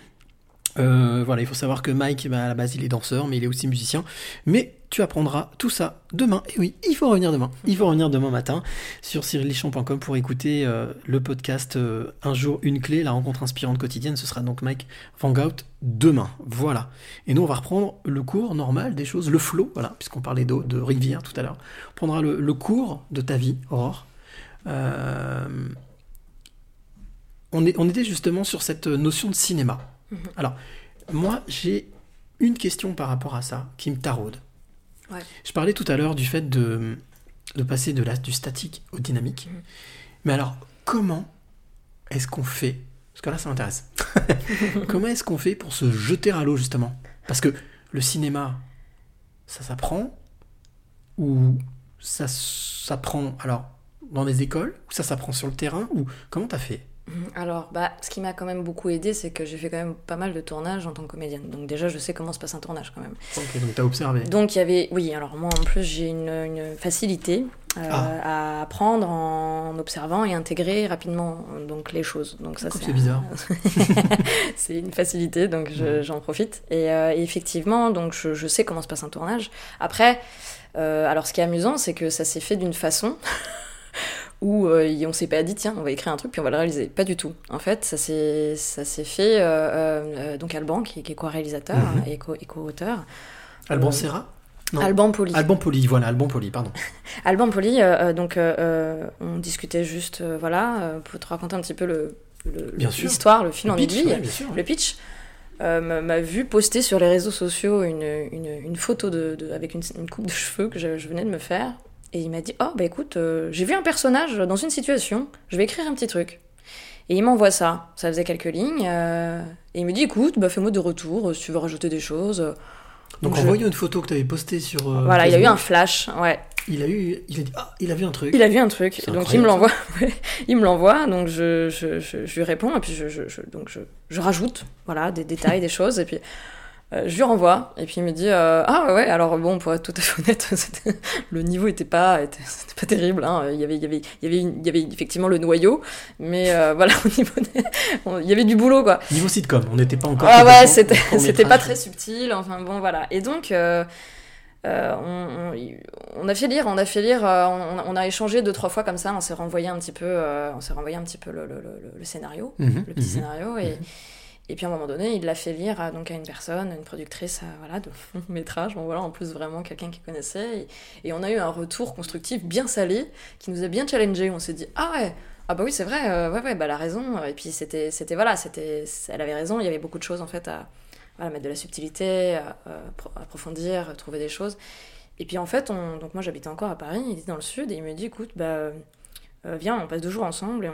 Euh, voilà, il faut savoir que Mike, bah, à la base, il est danseur, mais il est aussi musicien. Mais tu apprendras tout ça demain. Et oui, il faut revenir demain. Il faut revenir demain matin sur cyrillichon.com pour écouter euh, le podcast euh, Un jour, une clé, la rencontre inspirante quotidienne. Ce sera donc Mike Vangout demain. Voilà. Et nous, on va reprendre le cours normal des choses, le flow, voilà, puisqu'on parlait d'eau, de rivière tout à l'heure. On prendra le, le cours de ta vie, Aurore. On, est, on était justement sur cette notion de cinéma. Alors, moi, j'ai une question par rapport à ça qui me taraude. Ouais. Je parlais tout à l'heure du fait de, de passer de la, du statique au dynamique. Mais alors, comment est-ce qu'on fait Parce que là, ça m'intéresse. comment est-ce qu'on fait pour se jeter à l'eau, justement? Parce que le cinéma, ça s'apprend Ou ça s'apprend, alors, dans les écoles Ou ça s'apprend sur le terrain Ou comment t'as fait? Alors, bah, ce qui m'a quand même beaucoup aidé, c'est que j'ai fait quand même pas mal de tournages en tant que comédienne. Donc déjà, je sais comment se passe un tournage quand même. Ok, donc t'as observé. Donc il y avait, oui, alors moi en plus j'ai une, une facilité euh, Ah. à apprendre en observant et intégrer rapidement donc les choses. Donc ça c'est bizarre. c'est une facilité, donc je- j'en profite. Et, euh, effectivement, donc je, je sais comment se passe un tournage. Après, euh, alors ce qui est amusant, c'est que ça s'est fait d'une façon où euh, on s'est pas dit tiens on va écrire un truc puis on va le réaliser pas du tout en fait ça s'est ça s'est fait euh, euh, donc Alban qui, qui est co-réalisateur Mhm. et co- et co-auteur Alban Euh, Serra Non. Alban Poli Alban Poli, voilà, Alban Poli, pardon. Alban Poli donc on discutait juste voilà pour te raconter un petit peu le le- l'histoire le fil Le en pitch, aiguille ouais, bien sûr, ouais. le pitch euh, m'a- m'a vu poster sur les réseaux sociaux une, une, une photo de, de- avec une, une coupe de cheveux que je, je venais de me faire. Et il m'a dit Oh, bah écoute, euh, j'ai vu un personnage dans une situation, je vais écrire un petit truc. Et il m'envoie ça. Ça faisait quelques lignes. euh, et il me dit Écoute, bah, fais-moi de retour euh, si tu veux rajouter des choses. Donc, je- en voyant une photo que tu avais postée sur. euh, Voilà, il a eu Facebook, un flash, ouais. Il a eu. Il a dit Ah, il a vu un truc. Il a vu un truc, donc il me l'envoie. il me l'envoie, donc je, je, je, je lui réponds, et puis je, je, je- donc je, je rajoute voilà, des détails, des choses, et puis Euh, je lui renvoie et puis il me dit euh, ah ouais, ouais alors bon pour être tout à fait honnête le niveau était pas était, pas terrible hein. il y avait il y avait il y avait une- il y avait effectivement le noyau mais euh, voilà, au niveau des- on- il y avait du boulot quoi. Niveau sitcom, on n'était pas encore. Ah ouais, c'était pas métrage. très subtil. Enfin bon, voilà. Et donc, euh, euh, on, on- on a fait lire, on a fait lire, euh, on, on a échangé deux trois fois comme ça. On s'est renvoyé un petit peu, euh, on s'est renvoyé un petit peu le, le- le- le scénario, Mhm, le petit mhm, scénario. Et, et puis à un moment donné, il l'a fait lire à, donc à une personne, une productrice, euh, voilà, de long métrage. Bon voilà, en plus vraiment quelqu'un qui connaissait. Et, on a eu un retour constructif bien salé, qui nous a bien challengé. On s'est dit ah ouais. Ah bah oui c'est vrai euh, ouais ouais bah elle a raison et puis c'était c'était voilà c'était elle avait raison il y avait beaucoup de choses en fait à mettre de la subtilité à, pro- approfondir trouver des choses et puis en fait on, donc moi j'habitais encore à Paris il était dans le sud et il me dit écoute bah euh, viens on passe deux jours ensemble et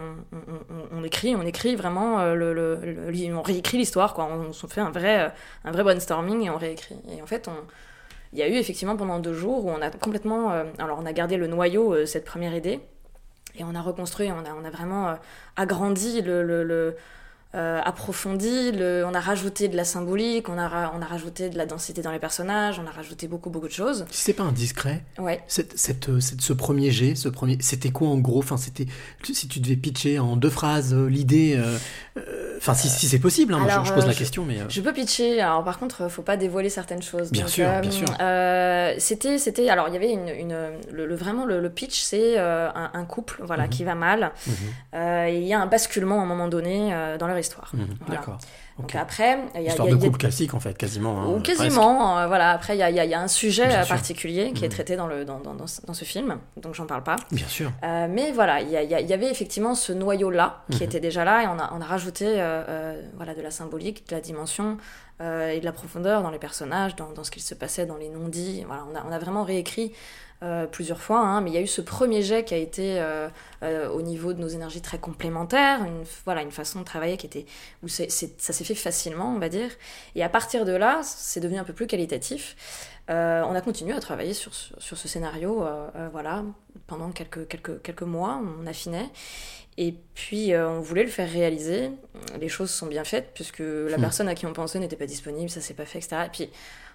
on, écrit on écrit vraiment euh, le, on réécrit l'histoire quoi. On, fait un vrai euh, un vrai brainstorming et on réécrit. Et en fait il y a eu effectivement pendant deux jours où on a complètement alors on a gardé le noyau cette première idée et on a reconstruit, on a, on a vraiment agrandi, le- le, euh, approfondi, le, on a rajouté de la symbolique, on a, on a rajouté de la densité dans les personnages, on a rajouté beaucoup, beaucoup de choses. Si c'est pas indiscret, Ouais. cette, cette, euh, cette- ce premier jet, ce premier, c'était quoi en gros? Enfin, c'était si tu devais pitcher en deux phrases euh, l'idée. euh, euh, Enfin, si, si c'est possible, hein, moi, je- je, pose la question, mais. Je peux pitcher, alors par contre, faut pas dévoiler certaines choses. Bien Donc, sûr, bien sûr. c'était, c'était, alors il y avait une, une- le, le- vraiment le, le pitch, c'est un, un couple, voilà, Mhm. qui va mal. Mhm. Il y a un basculement à un moment donné dans leur histoire. Mhm, Voilà. D'accord. Donc Ok. après, il y a, Histoire y a- de il y a- couple classique en fait, quasiment. hein, quasiment, euh, voilà. Après, il y y a- un sujet Bien euh, sûr. particulier qui est Mhm. traité dans, le, dans, dans, dans ce- dans ce film, donc j'en parle pas. Bien sûr. Euh, mais voilà, il y, avait effectivement ce noyau-là qui Mhm. était déjà là et on a, on a rajouté euh, euh, voilà, de la symbolique, de la dimension euh, et de la profondeur dans les personnages, dans, dans ce qu'il se passait, dans les non-dits. Voilà, on, a, on a vraiment réécrit euh, plusieurs fois, hein, mais il y a eu ce premier jet qui a été euh, euh, au niveau de nos énergies très complémentaires, une, voilà, une façon de travailler qui était où ça s'est fait facilement, on va dire. Et à partir de là, c'est devenu un peu plus qualitatif. On a continué à travailler sur, sur, ce scénario, voilà, pendant quelques, quelques, quelques mois, on affinait. Et puis, euh, on voulait le faire réaliser. Les choses sont bien faites, puisque la Hmm. personne à qui on pensait n'était pas disponible, ça s'est pas fait, etc. Et puis,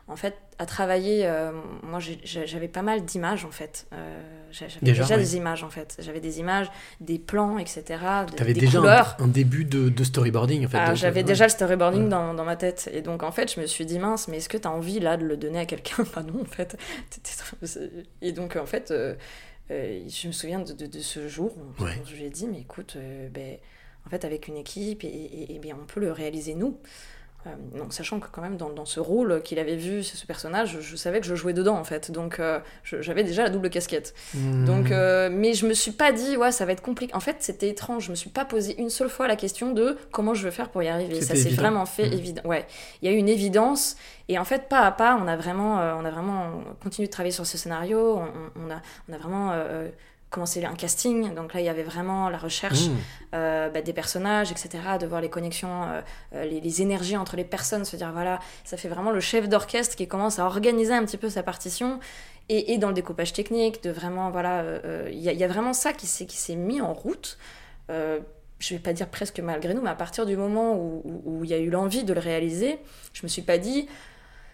en fait, à travailler, euh, moi, j'avais pas mal d'images, en fait. Euh, j'avais Déjà, déjà, oui. des images, en fait. J'avais des images, des plans, etc. de- T'avais des déjà un, couleurs. un début de, de storyboarding en fait. Ah, J'avais ouais. déjà le storyboarding Ouais. dans, dans ma tête. Et donc, en fait, je me suis dit, mince, mais est-ce que tu as envie, là, de le donner à quelqu'un? Bah non, en fait. Et donc, en fait, euh, je me souviens de, de- de ce jour où, Ouais. je lui ai dit, mais écoute, euh, ben, en fait, avec une équipe, et, et- et bien, on peut le réaliser nous. Euh, donc, sachant que quand même dans, dans ce rôle qu'il avait vu, ce personnage, je, je savais que je jouais dedans en fait, donc euh, j'avais déjà la double casquette. Hmm. Donc, euh, mais je me suis pas dit, ouais, ça va être compliqué. En fait, c'était étrange. Je me suis pas posé une seule fois la question de comment je vais faire pour y arriver. Ça s'est vraiment fait Mhm. évident. Ouais, il y a eu une évidence. Et en fait, pas à pas, on a vraiment, euh, on a vraiment continué de travailler sur ce scénario. On a, on a vraiment commencé un casting. Donc là, il y avait vraiment la recherche Mmh. euh, bah, des personnages, etc., de voir les connexions, euh, euh, les, les énergies entre les personnes, se dire voilà, ça fait vraiment le chef d'orchestre qui commence à organiser un petit peu sa partition. Et, et dans le découpage technique, de vraiment, voilà, euh, il y, a- il y a vraiment ça qui s'est qui s'est mis en route. Je vais pas dire presque malgré nous, mais à partir du moment où il y a eu l'envie de le réaliser, je me suis pas dit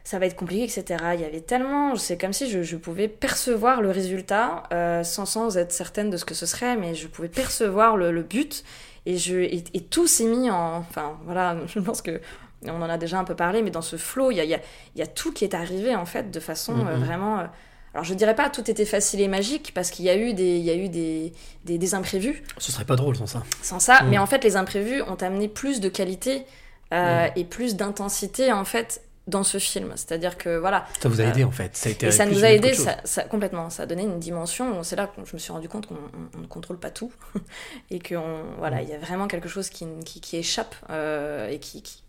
ça va être compliqué, etc. Il y avait tellement, c'est comme si je, je pouvais percevoir le résultat euh, sans, sans être certaine de ce que ce serait, mais je pouvais percevoir le, le but et, je, et, et tout s'est mis en, enfin voilà, je pense que on en a déjà un peu parlé, mais dans ce flow, il y a, y a- y a tout qui est arrivé en fait de façon euh, Mhm. vraiment. euh, alors je dirais pas tout était facile et magique parce qu'il y a eu des, il y a eu des, des, des imprévus Ce serait pas drôle sans ça. sans ça, Mm. mais en fait les imprévus ont amené plus de qualité euh, Mm. et plus d'intensité en fait dans ce film. C'est-à-dire que voilà. Ça vous a Euh, aidé en fait. Ça a été Et ça plus nous a aidé chose. ça, ça- complètement. Ça a donné une dimension. C'est là que je me suis rendu compte qu'on on- on ne contrôle pas tout et que on- voilà, il y a vraiment quelque chose qui, qui, qui échappe euh, et qui, qui-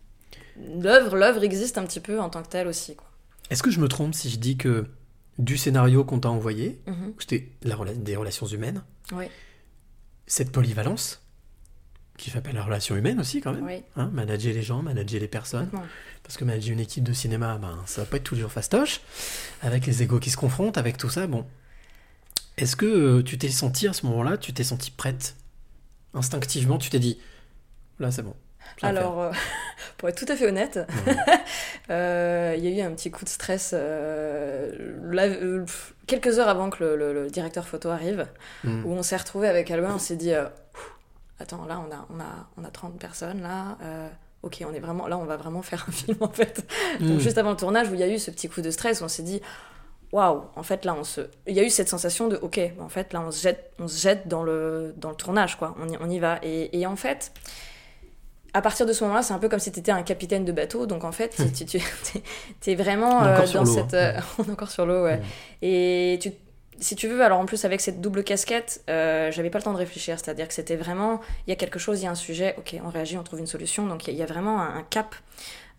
l'œuvre l'œuvre existe un petit peu en tant que telle aussi. Est-ce que je me trompe si je dis que du scénario qu'on t'a envoyé, Mhm. c'était des relations humaines, Oui. cette polyvalence, qui s'appelle la relation humaine aussi quand même, Oui. hein, manager les gens, manager les personnes, parce que manager une équipe de cinéma, ben, ça va pas être toujours fastoche, avec les égos qui se confrontent, avec tout ça, bon. Est-ce que euh, tu t'es senti à ce moment-là, tu t'es senti prête? Instinctivement, tu t'es dit, là c'est bon. Alors, euh, pour être tout à fait honnête, Euh, Il y a eu un petit coup de stress quelques heures avant que le, le- le directeur photo arrive, Mm. où on s'est retrouvé avec Albin, on s'est dit Attends, là, on a, on, a, on a 30 personnes, là. euh, ok, on est vraiment, là, on va vraiment faire un film, en fait. Donc, Mm. juste avant le tournage, où il y a eu ce petit coup de stress, on s'est dit Waouh, en fait, là, on se. Il y a eu cette sensation de Ok, en fait, là, on se jette, on se jette dans, le, dans le tournage, quoi. On y, on y va. Et, et en fait à partir de ce moment-là, c'est un peu comme si tu étais un capitaine de bateau. Donc en fait, tu, tu, tu- t'es vraiment On est euh, dans cette. hein. euh, on est encore sur l'eau, ouais. Et tu, si tu veux, alors en plus avec cette double casquette, euh, j'avais pas le temps de réfléchir. C'est-à-dire que c'était vraiment, il y a quelque chose, il y a un sujet, ok, on réagit, on trouve une solution. Donc il y, a- vraiment un, cap.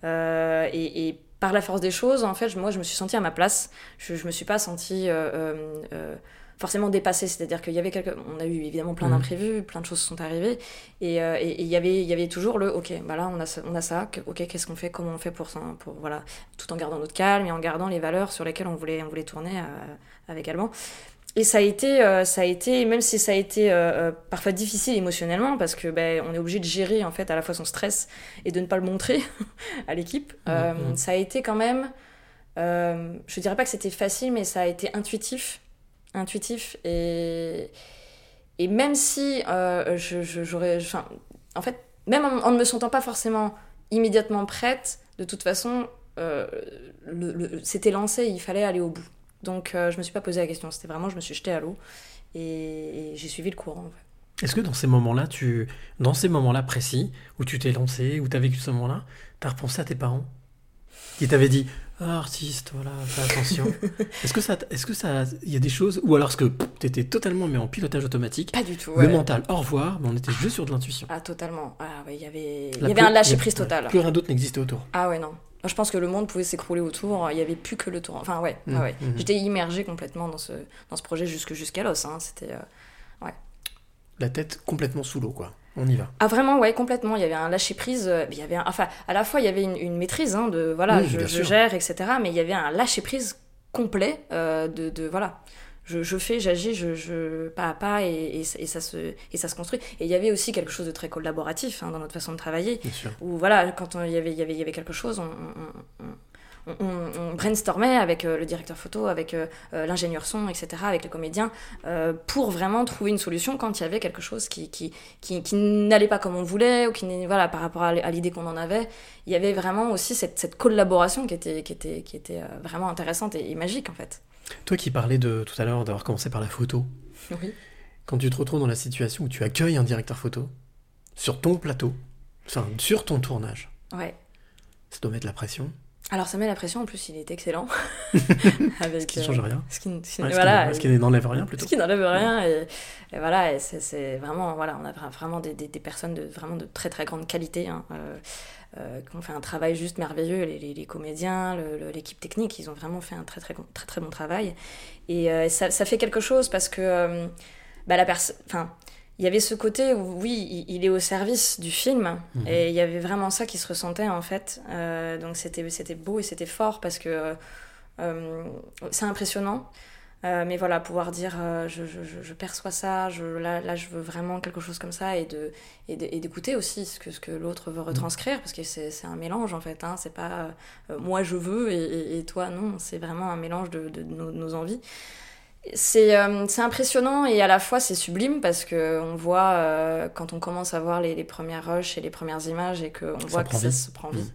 Euh, et, par la force des choses, en fait, moi, je me suis sentie à ma place. Je, je me suis pas sentie euh, euh, euh, forcément dépassée. C'est-à-dire qu'il y avait quelques... On a eu évidemment plein Mhm. d'imprévus, plein de choses sont arrivées. Et euh, et- et il y avait, il y avait toujours le, ok, bah là, on a, ça- on a ça. Ok, qu'est-ce qu'on fait Comment on fait pour, pour voilà, tout en gardant notre calme et en gardant les valeurs sur lesquelles on voulait, on voulait tourner euh, avec Alban. Et ça a été, euh, ça a été, même si ça a été euh, parfois difficile émotionnellement, parce que ben, on est obligé de gérer en fait à la fois son stress et de ne pas le montrer à l'équipe. euh, Mhm. Ça a été quand même, je dirais pas que c'était facile, mais ça a été intuitif, intuitif et et même si euh, j'aurais, en fait, même en, ne me sentant pas forcément immédiatement prête, de toute façon, euh, le- le- c'était lancé, il fallait aller au bout. Donc euh, je me suis pas posé la question, c'était vraiment, je me suis jetée à l'eau et, et j'ai suivi le courant. en fait. Est-ce que dans ces moments-là, tu, dans ces moments-là précis, où tu t'es lancé, où tu as vécu ce moment-là, tu as repensé à tes parents qui t'avaient dit ah, artiste, voilà, fais attention. est-ce que ça, est-ce que ça, il y a des choses, ou alors est-ce que tu étais totalement mais en pilotage automatique, Pas du tout. le ouais. mental, au revoir, mais on était juste sur de l'intuition. Ah totalement. Ah ouais, il y avait, il y avait un lâcher prise total. Plus rien d'autre n'existait autour. Ah ouais non. Je pense que le monde pouvait s'écrouler autour. Il y avait plus que le tour. Enfin ouais. Mm, ah ouais. mm. J'étais immergée complètement dans ce dans ce projet jusque jusqu'à l'os. hein. C'était euh, ouais. La tête complètement sous l'eau, quoi. On y va. Ah vraiment ouais complètement. Il y avait un lâcher prise. Il y avait un- enfin à la fois il y avait une, une maîtrise hein, de voilà Oui, je, gère etc. Mais il y avait un lâcher prise complet euh, de, de voilà. Je, je fais, j'agis, je, je pas à pas et, et, ça- et ça se et ça se construit. Et il y avait aussi quelque chose de très collaboratif hein, dans notre façon de travailler. Bien sûr. Où voilà, quand on- il y avait, il y avait, y avait quelque chose, on, on- on- on- on brainstormait avec euh, le directeur photo, avec euh, euh, l'ingénieur son, etc., avec les comédiens, euh, pour vraiment trouver une solution quand il y avait quelque chose qui, qui, qui, qui n'allait pas comme on voulait, ou qui voilà, par rapport à l'idée qu'on en avait. Il y avait vraiment aussi cette, cette collaboration qui était, qui était, qui était vraiment intéressante et, et magique, en fait. Toi qui parlais de tout à l'heure d'avoir commencé par la photo, Oui. quand tu te retrouves dans la situation où tu accueilles un directeur photo sur ton plateau, enfin sur ton tournage, Ouais. ça doit mettre la pression. Alors ça met la pression, en plus il est excellent. Avec, Ce qui ne euh, change rien. Ce qui, ce Ouais, voilà, ce qui n'enlève rien plutôt. Ce qui n'enlève rien. Et, et voilà, c'est- vraiment, voilà, on a vra- vraiment des, des- des personnes de, vraiment de très très grande qualité hein, euh, euh, qui ont fait un travail juste merveilleux. Les, les- les comédiens, l'équipe technique, ils ont vraiment fait un très très, très, très bon travail. Et euh, ça, ça fait quelque chose parce que euh, bah, la personne. Enfin, il y avait ce côté où, oui, il, est au service du film, Mhm. et il y avait vraiment ça qui se ressentait en fait. Euh, donc c'était c'était beau et c'était fort parce que euh, c'est impressionnant. Euh, mais voilà, pouvoir dire euh, je, je, je- je perçois ça, je, là, là je veux vraiment quelque chose comme ça, et de et d'écouter aussi ce que, ce que l'autre veut retranscrire, parce que c'est un mélange en fait, hein, c'est pas euh, moi je veux et, et- et toi non, c'est vraiment un mélange de, de nos, nos envies. C'est euh, c'est impressionnant et à la fois c'est sublime parce que on voit euh, quand on commence à voir les, les premières rushs et les premières images et qu'on voit que prend ça vie. se prend vie, Mm.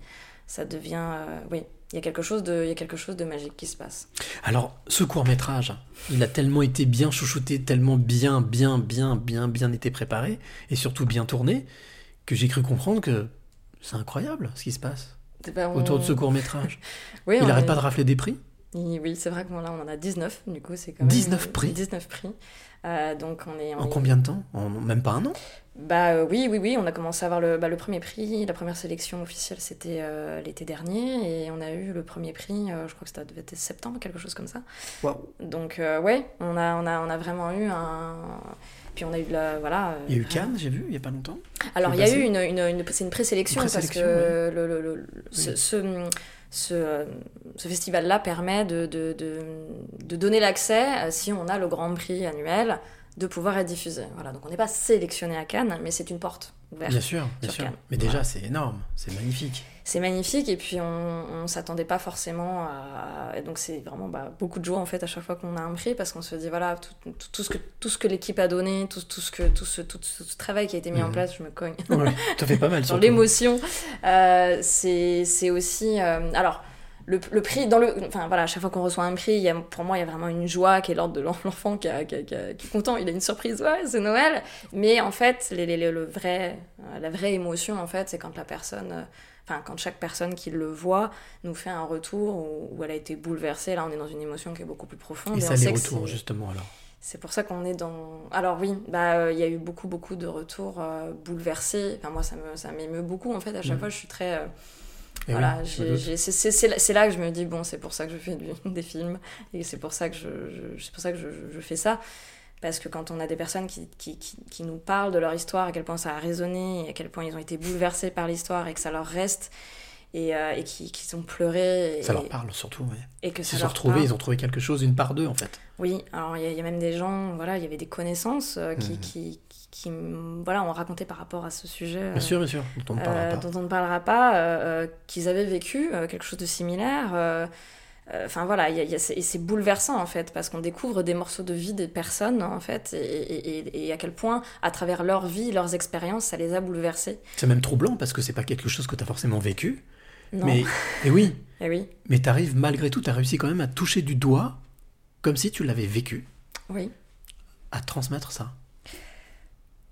ça devient euh, oui, il y a quelque chose de il y a quelque chose de magique qui se passe. Alors, ce court-métrage, il a tellement été bien chouchouté, tellement bien, bien, bien, bien, bien été préparé, et surtout bien tourné, que j'ai cru comprendre que c'est incroyable ce qui se passe Eh ben, on- autour de ce court-métrage. Oui, il n'arrête est- pas de rafler des prix Oui, oui, c'est vrai que là, on en a 19, du coup, c'est quand même... 19 prix 19 prix. Euh, donc, on est... on En est- combien de temps? En même pas un an? Bah euh, oui, oui, oui, on a commencé à avoir le, bah, le premier prix. La première sélection officielle, c'était euh, l'été dernier. Et on a eu le premier prix, je crois que ça devait être septembre, quelque chose comme ça. Waouh. Donc, ouais, on a, on, a, on a vraiment eu un... Puis on a eu de la... Voilà, Il y a eu Cannes, j'ai vu, il y a pas longtemps. alors, il y a eu une, une, une- c'est une présélection parce que le, le- le- ce, Oui. ce, ce, euh, ce festival-là permet de, de, de, de donner l'accès, euh, si on a le Grand Prix annuel, de pouvoir être diffusé. Voilà, donc on n'est pas sélectionné à Cannes, mais c'est une porte ouverte. Bien sûr, bien sur sûr. Cannes. Mais déjà, Voilà. c'est énorme, c'est magnifique. C'est magnifique et puis on, on s'attendait pas forcément à. et Donc c'est vraiment bah, beaucoup de joie en fait à chaque fois qu'on a un prix parce qu'on se dit voilà tout, tout- tout ce que tout ce que l'équipe a donné, tout, tout ce que tout ce, tout ce- travail qui a été mis en Mhm. place, je me cogne. Ouais, ça fait pas mal, Sur l'émotion, euh, c'est aussi euh, alors. Le, le prix, dans le, enfin voilà, à chaque fois qu'on reçoit un prix, il y a, pour moi, il y a vraiment une joie qui est l'ordre de l'en- l'enfant qui, est content, il a une surprise, ouais, c'est Noël. Mais en fait, les, les- les- le vrai, euh, la vraie émotion, en fait, c'est quand la personne, euh, enfin, quand chaque personne qui le voit nous fait un retour où, où elle a été bouleversée. Là, on est dans une émotion qui est beaucoup plus profonde. Et ça, on les retours, justement, alors. c'est pour ça qu'on est dans. Alors oui, bah euh, il y a eu beaucoup beaucoup de retours euh, bouleversés. Enfin moi ça me ça m'émeut beaucoup en fait. À chaque Mhm. fois je suis très. euh, voilà, oui, c'est- là, c'est là que je me dis bon c'est pour ça que je fais du- des films et c'est pour ça que je, je- c'est pour ça que je, je- je fais ça. Parce que quand on a des personnes qui, qui, qui, qui nous parlent de leur histoire, à quel point ça a résonné, et à quel point ils ont été bouleversés par l'histoire et que ça leur reste, et, euh, et qui, qui ont pleuré. Et, Ça leur parle surtout, ouais. Et que Ils ça se sont retrouvés, ils ont trouvé quelque chose, une part d'eux, en fait. Oui, alors il y, a- il y a même des gens, voilà, il y avait des connaissances euh, qui, Mhm. qui, qui, qui, voilà, ont raconté par rapport à ce sujet. Bien sûr, bien sûr, dont on ne parlera euh, pas. dont on ne parlera pas, euh, qu'ils avaient vécu quelque chose de similaire. Euh, euh, Enfin voilà, il y a- il y a- c'est- et c'est bouleversant en fait, parce qu'on découvre des morceaux de vie des personnes en fait, et, et- et- et à quel point, à travers leur vie, leurs expériences, ça les a bouleversés. C'est même troublant parce que c'est pas quelque chose que tu as forcément vécu. Non. Mais, et oui, oui, mais tu arrives malgré tout, tu as réussi quand même à toucher du doigt, comme si tu l'avais vécu, oui, à transmettre ça.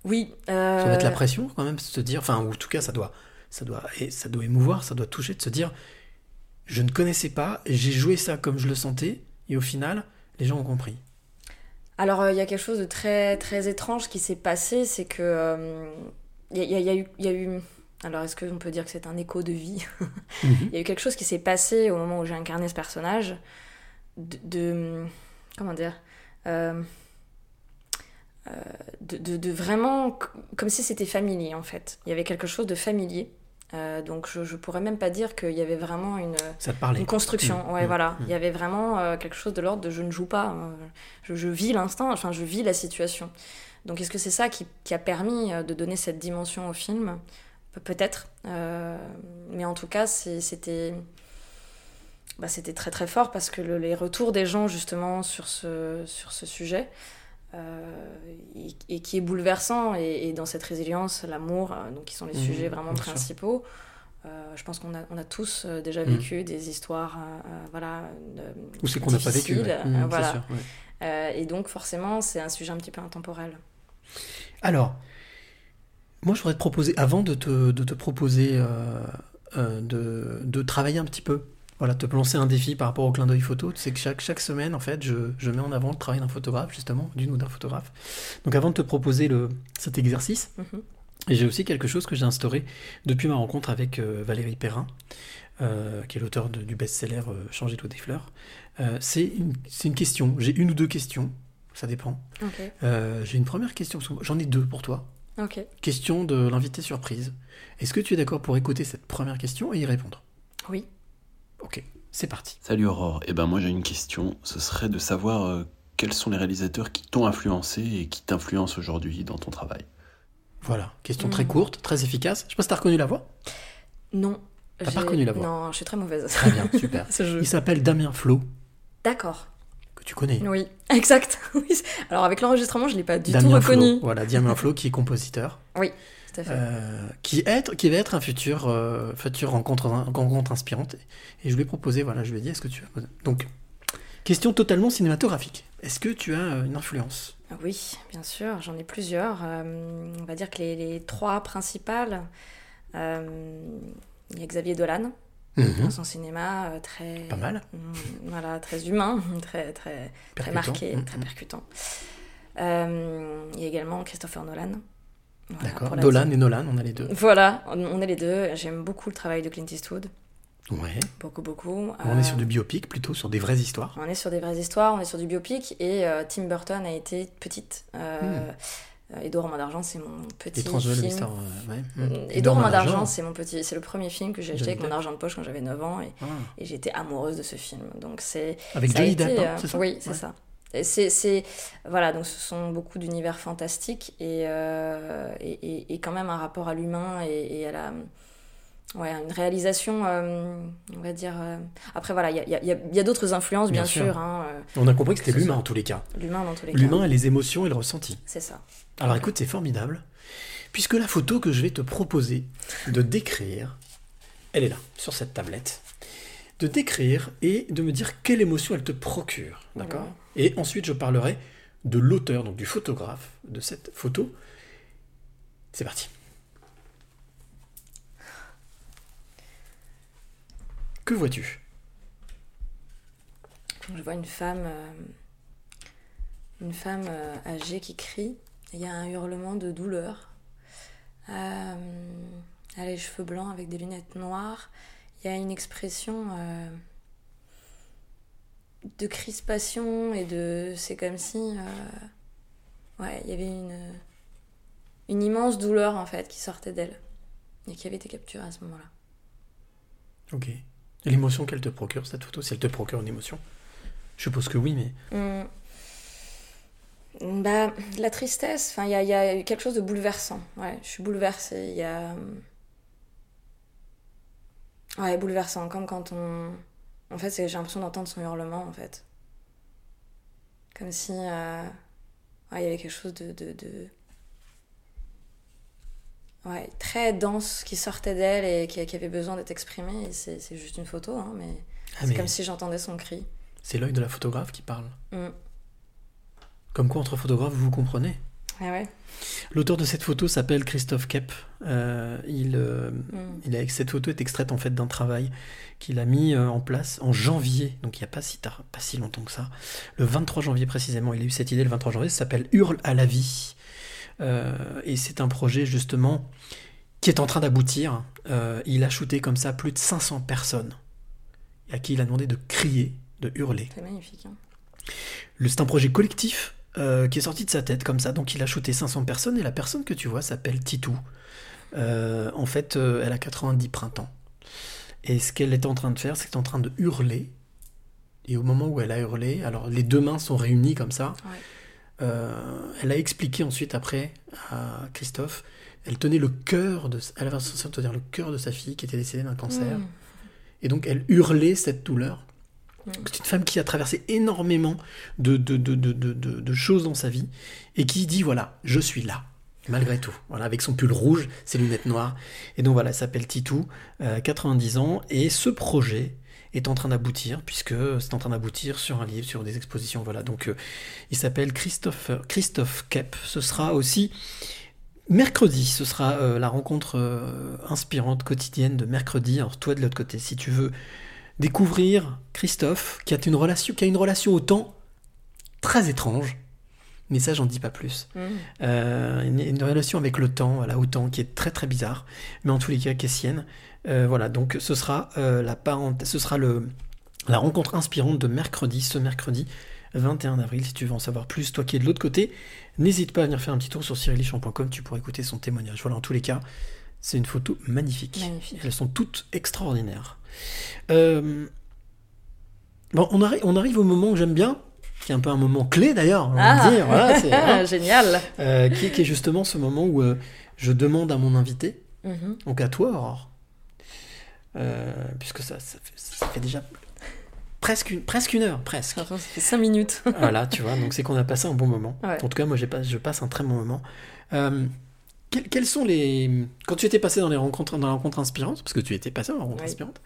oui. Ça doit être la euh, pression quand même, de se dire, enfin, ou en tout cas, ça doit, ça doit, et ça doit émouvoir, ça doit toucher, de se dire, je ne connaissais pas, j'ai joué ça comme je le sentais, et au final, les gens ont compris. Alors, euh, il y a quelque chose de très, très étrange qui s'est passé, c'est que. euh, Il y, a- il y a- il y a eu- il y a eu. Alors, est-ce qu'on peut dire que c'est un écho de vie Il y a eu quelque chose qui s'est passé au moment où j'ai incarné ce personnage. De. de- comment dire euh, euh, de, de- de vraiment. Comme si c'était familier, en fait. Il y avait quelque chose de familier. Euh, donc, je, je pourrais même pas dire qu'il y avait vraiment une. Une construction, Mm, ouais, mm, voilà. mm. Il y avait vraiment euh, quelque chose de l'ordre de je ne joue pas, euh, je, je vis l'instant, enfin je vis la situation. Donc est-ce que c'est ça qui, qui a permis de donner cette dimension au film? Pe- Peut-être. Euh, mais en tout cas, c'était. Bah, c'était très très fort parce que le- les retours des gens justement sur ce, sur ce sujet, et, et qui est bouleversant, et, et dans cette résilience, l'amour, euh, donc qui sont les Mhm, sujets vraiment principaux. Euh, je pense qu'on a, on a tous euh, déjà Mhm. vécu des histoires, euh, euh, voilà. Ou c'est qu'on n'a pas vécu. ouais. euh, c'est voilà. sûr, ouais. Euh, et donc forcément, c'est un sujet un petit peu intemporel. Alors, moi, je voudrais te proposer, avant de te, de te proposer euh, euh, de, de travailler un petit peu, voilà, te lancer un défi par rapport au clin d'œil photo, tu sais que chaque, chaque semaine, en fait, je, je mets en avant le travail d'un photographe, justement, d'une ou d'un photographe. Donc, avant de te proposer le, cet exercice, Mhm. j'ai aussi quelque chose que j'ai instauré depuis ma rencontre avec euh, Valérie Perrin, euh, qui est l'auteur du best-seller euh, Changer l'eau des fleurs. Euh, c'est une, c'est une question, j'ai une ou deux questions, ça dépend. J'ai une première question, j'en ai deux pour toi. Question de l'invité surprise. Est-ce que tu es d'accord pour écouter cette première question et y répondre? Oui. Ok, c'est parti. Salut Aurore, eh ben moi j'ai une question, ce serait de savoir euh, quels sont les réalisateurs qui t'ont influencé et qui t'influencent aujourd'hui dans ton travail? Voilà, question très Mhm. courte, très efficace. Je sais pas si t'as reconnu la voix? Non. T'as pas reconnu la voix? Non, je suis très mauvaise. Très bien, super. Ce jeu. Il s'appelle Damien Flo, D'accord. Que tu connais. Oui, exact. Alors avec l'enregistrement, je l'ai pas du tout Flo, reconnu. voilà, Damien Flo qui est compositeur, Oui, tout à fait. euh, qui, est, qui va être un futur, euh, future rencontre, rencontre inspirante. Et je lui ai proposé, voilà, je lui ai dit, est-ce que tu as... Donc, question totalement cinématographique. Est-ce que tu as euh, une influence? Oui, bien sûr, j'en ai plusieurs. Euh, on va dire que les, les trois principales, il y a Xavier Dolan, Mhm. dans son cinéma euh, très... Pas mal. Mm, Voilà, très humain, très, très, très marqué, Mhm. très percutant. Euh, il y a également Christopher Nolan. Voilà, D'accord. musique. et Nolan, on a les deux. Voilà, on on est les deux. J'aime beaucoup le travail de Clint Eastwood. Ouais. Beaucoup, beaucoup. On Euh, est sur du biopic, plutôt sur des vraies histoires. On est sur des vraies histoires, on est sur du biopic. Et euh, Tim Burton a été petite. Euh, euh, Edouard Romain d'Argent, c'est mon petit film. L'histoire, euh, ouais. Mm, Mm. Edouard Romain d'Argent, c'est mon petit, c'est le premier film que j'ai acheté avec mon argent de poche quand j'avais 9 ans et, Ah. et j'étais amoureuse de ce film. Donc c'est Avec Johnny Depp, hein, euh, c'est ça Oui, c'est Ouais. ça. C'est, c'est- voilà, donc ce sont beaucoup d'univers fantastiques et, euh, et, et- et quand même un rapport à l'humain et à la, ouais, une réalisation, euh, on va dire. euh, Après voilà, il y a, y y d'autres influences bien, Bien sûr. sûr. hein, euh, On a compris que c'était l'humain en tous les cas. L'humain dans tous les cas. L'humain et les émotions et le ressenti. C'est ça. Alors écoute, c'est formidable. Puisque la photo que je vais te proposer de décrire, elle est là, sur cette tablette. De décrire et de me dire quelle émotion elle te procure. D'accord? Ouais. Et ensuite, je parlerai de l'auteur, donc du photographe de cette photo. C'est parti. Que vois-tu? Je vois une femme, euh, une femme euh, âgée qui crie. Il y a un hurlement de douleur. Euh, elle a les cheveux blancs avec des lunettes noires. Il y a une expression euh, de crispation et de. C'est comme si. euh, ouais, il y avait une, une immense douleur en fait qui sortait d'elle et qui avait été capturée à ce moment-là. Ok. L'émotion qu'elle te procure, cette photo, si elle te procure une émotion Je suppose que oui, mais Hum. Bah, la tristesse, enfin, il y a, quelque chose de bouleversant. Ouais, je suis bouleversée. Il y a. hum, Ouais, bouleversant, comme quand on. En fait, j'ai l'impression d'entendre son hurlement, en fait. Comme si. euh, il y avait quelque chose de. de, de- Ouais, très dense qui sortait d'elle et qui, qui avait besoin d'être exprimé. Et c'est juste une photo, hein, mais. Ah, c'est mais- comme si j'entendais son cri. c'est l'œil de la photographe qui parle. Hum. Comme quoi, entre photographes, vous vous comprenez. Ah ouais. L'auteur de cette photo s'appelle Christophe Kep. Euh, il, euh, Mm. il a, cette photo est extraite en fait d'un travail qu'il a mis euh, en place en janvier, donc il n'y a pas si tard, pas si longtemps que ça. Le 23 janvier précisément, il a eu cette idée le 23 janvier. Ça s'appelle Hurle à la vie, et c'est un projet justement qui est en train d'aboutir. Euh, il a shooté comme ça plus de 500 personnes à qui il a demandé de crier, de hurler. C'est magnifique. hein. Le- C'est un projet collectif euh, qui est sorti de sa tête comme ça. Donc il a shooté 500 personnes et la personne que tu vois s'appelle Titou. Euh, en fait, euh, elle a 90 printemps. Et ce qu'elle est en train de faire, c'est qu'elle est en train de hurler. Et au moment où elle a hurlé, alors les deux mains sont réunies comme ça. Ouais. Euh, elle a expliqué ensuite après à Christophe, elle tenait le cœur de, elle avait tenir le cœur de sa fille qui était décédée d'un cancer. Mm. Et donc elle hurlait cette douleur. Mm. C'est une femme qui a traversé énormément de, de, de, de, de- de- de choses dans sa vie et qui dit voilà, je suis là, malgré tout. Voilà, avec son pull rouge, ses lunettes noires. Et donc voilà, elle s'appelle Titou, euh, 90 ans, et ce projet est en train d'aboutir, puisque c'est en train d'aboutir sur un livre, sur des expositions. Voilà, donc euh, il s'appelle Christophe, Christophe Kep. Ce sera aussi Mercredi, ce sera euh, la rencontre euh, inspirante quotidienne de mercredi. Alors toi de l'autre côté, si tu veux découvrir Christophe, qui a une relation, qui a une relation au temps très étrange, mais ça j'en dis pas plus. Mm. Euh, une, une relation avec le temps, voilà, au temps qui est très très bizarre, mais en tous les cas qui est sienne. Euh, voilà, donc ce sera euh, la parenthèse, ce sera le la rencontre inspirante de mercredi, ce mercredi 21 avril. Si tu veux en savoir plus, toi qui es de l'autre côté, n'hésite pas à venir faire un petit tour sur cyrilichamp.com, tu pourras écouter son témoignage. Voilà, en tous les cas, c'est une photo magnifique. Magnifique. Elles sont toutes extraordinaires. Euh, Bon, on, arri- on arrive au moment où j'aime bien, qui est un peu un moment clé d'ailleurs, on va Ah. dire. Voilà, hein. Génial. Euh, qui, est- qui est justement ce moment où euh, je demande à mon invité, Mhm. donc à toi Aurore, puisque ça, ça, fait, ça fait déjà presque une, presque une heure, presque. Ça fait 5 minutes. voilà, tu vois, donc c'est qu'on a passé un bon moment. Ouais. En tout cas, moi, pas, je passe un très bon moment. Euh, quels, quels sont les... Quand tu étais passé dans les rencontres, dans la rencontre inspirante, parce que tu étais passé dans la rencontre Oui. inspirante,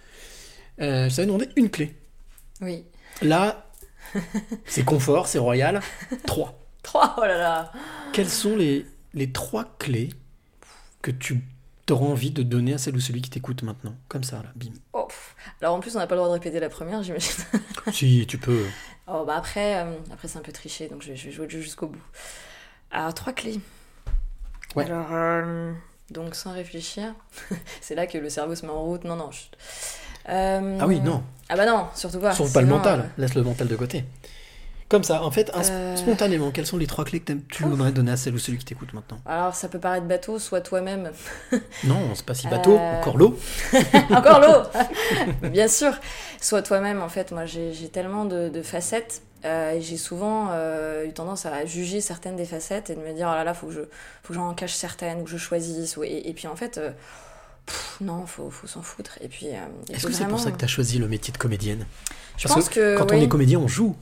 euh, je t'avais demandé une clé. Oui. Là, c'est confort, c'est royal. Trois. 3, oh là là. Quelles sont les, les trois clés que tu auras envie de donner à celle ou celui qui t'écoute maintenant Comme ça, là, bim. Oh. Alors en plus, on n'a pas le droit de répéter la première, j'imagine. si, tu peux. Oh, bah après, euh, après c'est un peu triché, donc je vais, je vais jouer le jeu jusqu'au bout. Alors, trois clés. Ouais. Alors, euh, donc sans réfléchir, c'est là que le cerveau se met en route. Non, non. Euh, Ah oui, non. Ah bah non, surtout pas. Sauve pas le mental, laisse le mental de côté. Comme ça, en fait, Euh. spontanément, quelles sont les trois clés que tu voudrais donner à celle ou celui qui t'écoute maintenant Alors, ça peut paraître bateau, soit toi-même. Non, c'est pas si bateau, Euh, encore l'eau. Encore l'eau Bien sûr. Soit toi-même, en fait, moi j'ai tellement de, de facettes Euh, et j'ai souvent euh, eu tendance à juger certaines des facettes et de me dire, oh là là, faut que je, faut que j'en cache certaines ou que je choisisse. Et, et puis en fait, pff, non, faut, faut s'en foutre. Et puis, euh, il Est-ce que c'est pour ça que tu as choisi le métier de comédienne? Je Parce pense que, quand on est comédien, on joue.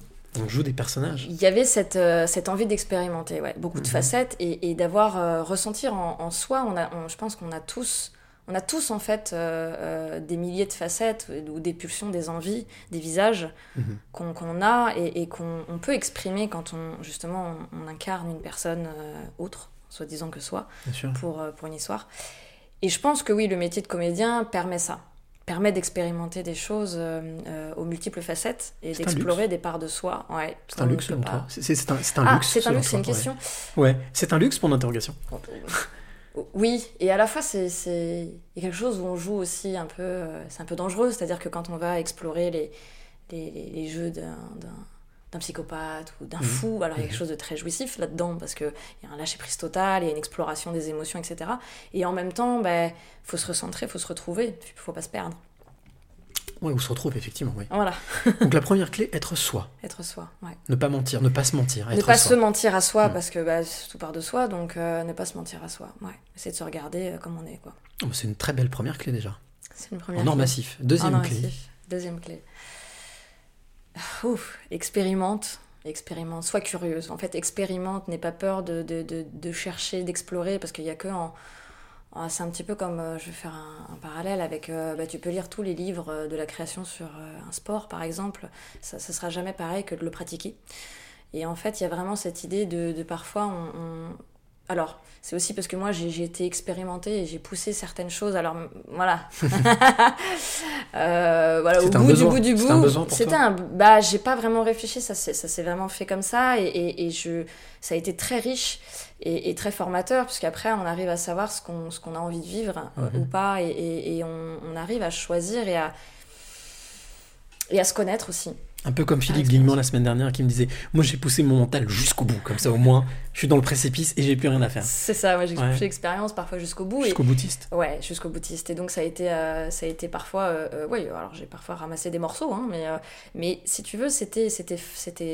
On joue des personnages. Il y avait cette, euh, cette envie d'expérimenter, ouais, beaucoup de Mhm. facettes et, et d'avoir euh, ressentir en, en soi. On a, on- je pense qu'on a tous, on a tous en fait euh, euh, des milliers de facettes ou des pulsions, des envies, des visages Mhm. qu'on a et, et qu'on on peut exprimer quand on justement on, on incarne une personne autre, soi-disant que soi, pour, pour une histoire. Et je pense que oui, le métier de comédien permet ça permet d'expérimenter des choses euh, euh, aux multiples facettes et d'explorer des parts de soi. Ouais, C'est un luxe selon toi C'est- un, Ah, luxe. c'est un luxe, c'est une question. Ouais, Ouais, c'est un luxe pour l'interrogation. Oui, et à la fois, c'est quelque chose où on joue aussi un peu, euh, c'est un peu dangereux, c'est-à-dire que quand on va explorer les, les, les- les jeux d'un d'un- psychopathe ou d'un Mhm. fou, alors il y a quelque chose de très jouissif là-dedans, parce qu'il y a un lâcher-prise total, il y a une exploration des émotions, etc. Et en même temps, il ben, faut se recentrer, faut se retrouver, il faut pas se perdre. Ouais, on se retrouve effectivement, oui. Voilà, Donc la première clé, être soi. être soi, ouais. Ne pas mentir, ne pas se mentir. Ne pas soi. se mentir à soi, Mm. parce que bah, tout part de soi, donc euh, ne pas se mentir à soi. Ouais. Essayer de se regarder euh, comme on est, quoi. Oh, C'est une très belle première clé déjà. C'est une première En or clé. massif. Deuxième clé. Deuxième clé. Ouf, expérimente. Expérimente, sois curieuse. En fait, expérimente, n'aie pas peur de, de, de, chercher, d'explorer, parce qu'il n'y a que en. C'est un petit peu comme, euh, je vais faire un, parallèle avec, euh, bah, tu peux lire tous les livres euh, de la création sur un sport, par exemple, ça ne sera jamais pareil que de le pratiquer. Et en fait, il y a vraiment cette idée de, de parfois, on- Alors, c'est aussi parce que moi, j'ai été expérimentée et j'ai poussé certaines choses. Alors, voilà. Euh, voilà, au bout du bout du bout. C'était un. Bah, j'ai pas vraiment réfléchi, ça s'est vraiment fait comme ça. Et, et, et je, ça a été très riche et, et très formateur, puisqu'après, on arrive à savoir ce qu'on a envie de vivre ou pas. Et on, on arrive à choisir et à, et à se connaître aussi. Un peu comme Philippe Guillemont la semaine dernière qui me disait Moi j'ai poussé mon mental jusqu'au bout, comme ça au moins je suis dans le précipice et j'ai plus rien à faire. C'est ça, moi j'ai Ouais. poussé l'expérience parfois jusqu'au bout. Jusqu'au boutiste. Ouais, jusqu'au boutiste. Et donc ça a été, euh, ça a été parfois, euh, euh, oui, alors j'ai parfois ramassé des morceaux, hein, mais, euh, mais si tu veux, c'était,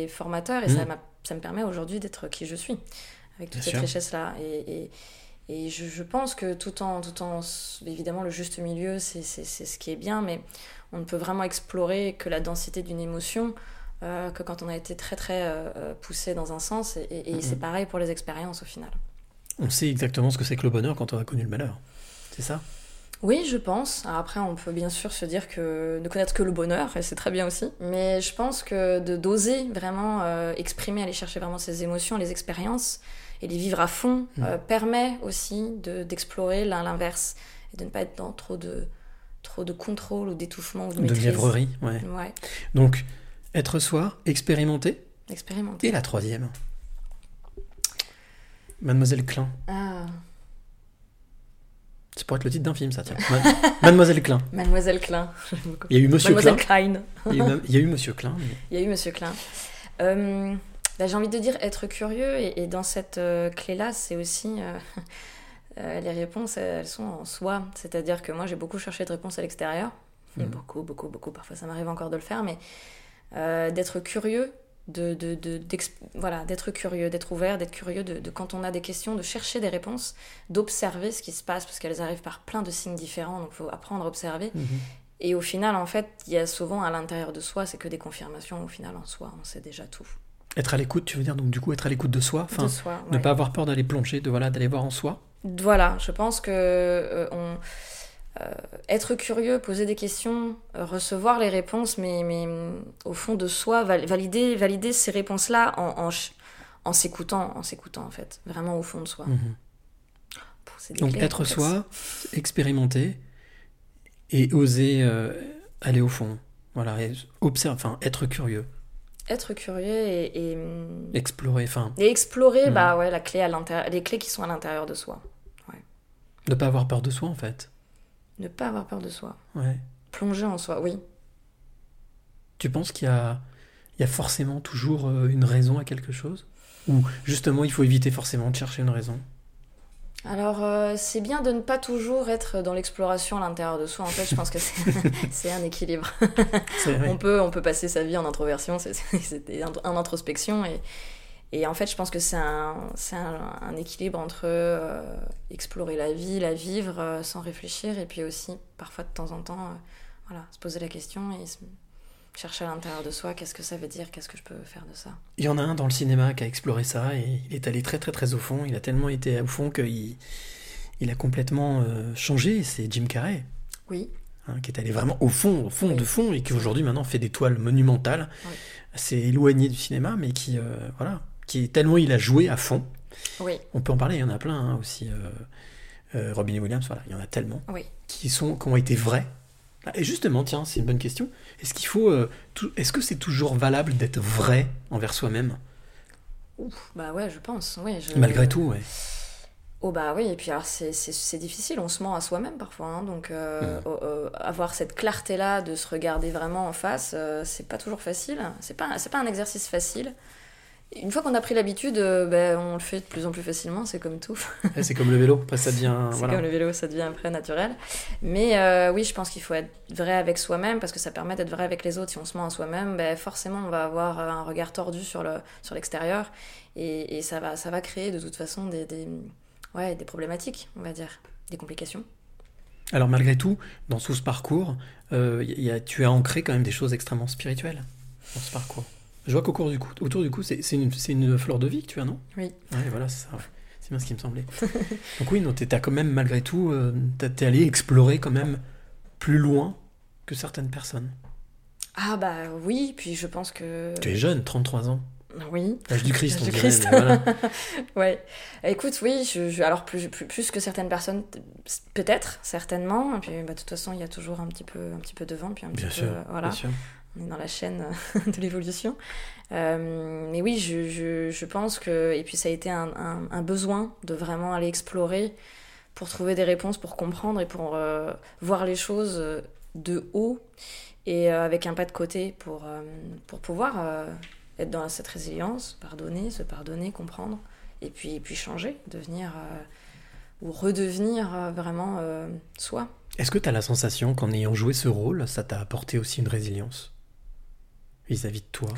formateur et Mm. ça, m'a, ça me permet aujourd'hui d'être qui je suis, avec toute Bien cette richesse-là. Et, et, et je, je pense que tout en, tout en, évidemment, le juste milieu, c'est ce qui est bien, mais on ne peut vraiment explorer que la densité d'une émotion. euh, que quand on a été très très euh, euh, poussé dans un sens et, et- et Mhm. c'est pareil pour les expériences au final. On sait exactement ce que c'est que le bonheur quand on a connu le malheur. C'est ça? Oui, je pense. Alors après, on peut bien sûr se dire que ne connaître que le bonheur, et c'est très bien aussi. Mais je pense que de d'oser vraiment euh, exprimer, aller chercher vraiment ses émotions, les expériences, et les vivre à fond, euh, permet aussi de- d'explorer l'inverse et de ne pas être dans trop de trop de contrôle ou d'étouffement ou de De ouais. Ouais. Donc, être soi, expérimenter. Expérimenter. Et la troisième Mademoiselle Klein. Ah. C'est pour être le titre d'un film, ça, tiens. Ma- Mademoiselle Klein. Mademoiselle Klein. Il y a eu Monsieur Mademoiselle Klein. Klein. Il y a eu, il y a eu Monsieur Klein. mais- Il y a eu Monsieur Klein. Euh, bah, J'ai envie de dire être curieux, et, et dans cette euh, clé-là, c'est aussi. euh, euh, les réponses, elles sont en soi. C'est-à-dire que moi, j'ai beaucoup cherché de réponses à l'extérieur. Mhm. Beaucoup, beaucoup, beaucoup. Parfois, ça m'arrive encore de le faire, mais euh, d'être curieux. De, de, de- d'ex- voilà, d'être curieux, d'être ouvert, d'être curieux de, de quand on a des questions, de chercher des réponses, d'observer ce qui se passe, parce qu'elles arrivent par plein de signes différents, donc il faut apprendre à observer. Mhm. Et au final, en fait, il y a souvent à l'intérieur de soi, c'est que des confirmations. Au final, en soi, on sait déjà tout. Être à l'écoute, tu veux dire, donc du coup, être à l'écoute de soi. Enfin, De soi, ne ouais. pas avoir peur d'aller plonger, de voilà, d'aller voir en soi. Voilà, je pense que euh, on, euh, être curieux, poser des questions, euh, recevoir les réponses, mais, mais mm, au fond de soi, val- valider, valider ces réponses-là en, en, en s'écoutant, en s'écoutant en fait, vraiment au fond de soi. Mhm. Bon, Donc être soi, expérimenter et oser euh, aller au fond. Voilà, et observe, enfin, être curieux, Être curieux et, et, mm, explorer, enfin, et explorer, Mhm. bah ouais, la clé à l'intérieur, les clés qui sont à l'intérieur de soi. Ne pas avoir peur de soi en fait. Ne pas avoir peur de soi. Ouais. Plonger en soi, oui. Tu penses qu'il y a, il y a forcément toujours euh, une raison à quelque chose? Ou justement, il faut éviter forcément de chercher une raison? Alors, euh, c'est bien de ne pas toujours être dans l'exploration à l'intérieur de soi. En fait, je pense que c'est un équilibre. On, peut, on peut passer sa vie en introversion, c'est en introspection. Et, et en fait, je pense que c'est un, c'est un, un équilibre entre euh, explorer la vie, la vivre euh, sans réfléchir, et puis aussi, parfois, de temps en temps, euh, voilà, se poser la question et se- chercher à l'intérieur de soi qu'est-ce que ça veut dire, qu'est-ce que je peux faire de ça. Il y en a un dans le cinéma qui a exploré ça et il est allé très très très au fond. Il a tellement été au fond qu'il il a complètement changé. C'est Jim Carrey. Oui. hein, qui est allé vraiment au fond, au fond de fond, et qui aujourd'hui maintenant fait des toiles monumentales, assez éloigné du cinéma, mais qui, voilà, qui tellement il a joué à fond. Oui. On peut en parler, il y en a plein hein, aussi. euh, euh, Robin Williams, voilà, il y en a tellement Oui. qui sont, qui ont été vrais. Ah, Et justement, tiens, c'est une bonne question. Est-ce qu'il faut, euh, est-ce que c'est toujours valable d'être vrai envers soi-même, Ouf, bah ouais, je pense. Oui, je- malgré tout, ouais. Oh bah oui, et puis alors c'est, difficile, on se ment à soi-même parfois, hein, donc euh, euh, avoir cette clarté-là de se regarder vraiment en face, euh, c'est pas toujours facile, c'est pas, c'est pas un exercice facile. Une fois qu'on a pris l'habitude, euh, ben, on le fait de plus en plus facilement, c'est comme tout. Ouais, c'est comme le vélo, après ça devient, c'est voilà. comme le vélo, ça devient après naturel. Mais euh, oui, je pense qu'il faut être vrai avec soi-même parce que ça permet d'être vrai avec les autres. Si on se ment à soi-même, ben, forcément on va avoir euh, un regard tordu sur, le, sur l'extérieur et, et ça, va, ça va créer de toute façon des, des, ouais, des problématiques, on va dire, des complications. Alors malgré tout, dans tout ce parcours, euh, y a- tu as ancré quand même des choses extrêmement spirituelles dans ce parcours. Je vois qu'au cours du coup, autour du coup, c'est une, fleur de vie que tu as, non? Oui. Ouais, voilà, c'est ça. ouais. C'est bien ce qui me semblait. Donc oui, non, t'as quand même malgré tout, euh, t'es allé explorer quand même plus loin que certaines personnes. Ah bah oui, puis je pense que... Tu es jeune, 33 ans. Oui. L'âge du Christ, on du dirait, Christ. mais voilà. ouais. Écoute, oui, je, je- alors plus, plus, plus que certaines personnes, peut-être, certainement. Et puis, bah, de toute façon, il y a toujours un petit peu, un petit peu de vent, puis un Bien petit sûr, peu, euh, voilà. bien sûr. On est dans la chaîne de l'évolution. Euh, mais oui, je, pense que, et puis ça a été un, besoin de vraiment aller explorer pour trouver des réponses, pour comprendre et pour euh, voir les choses euh, de haut et euh, avec un pas de côté pour, euh, pour pouvoir euh, être dans cette résilience, pardonner, se pardonner, comprendre et puis, et puis changer, devenir euh, ou redevenir euh, vraiment euh, soi. Est-ce que tu as la sensation qu'en ayant joué ce rôle, ça t'a apporté aussi une résilience? Vis-à-vis de toi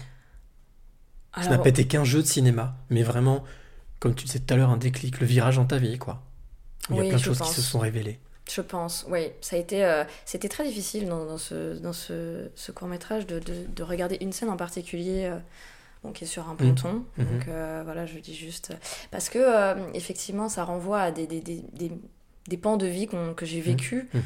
Ça n'a pas été qu'un jeu de cinéma, mais vraiment, comme tu disais tout à l'heure, un déclic, le virage dans ta vie, quoi. Il y a plein de choses pense. qui se sont révélées. Je pense, oui. Ça a été, euh, c'était très difficile dans, dans ce, dans ce, ce court métrage de, de, de regarder une scène en particulier, euh, bon, qui est sur un ponton. Mhm. Donc euh, voilà, je dis juste parce que effectivement, ça renvoie à des, des, des, des, des pans de vie que j'ai vécu. Mhm.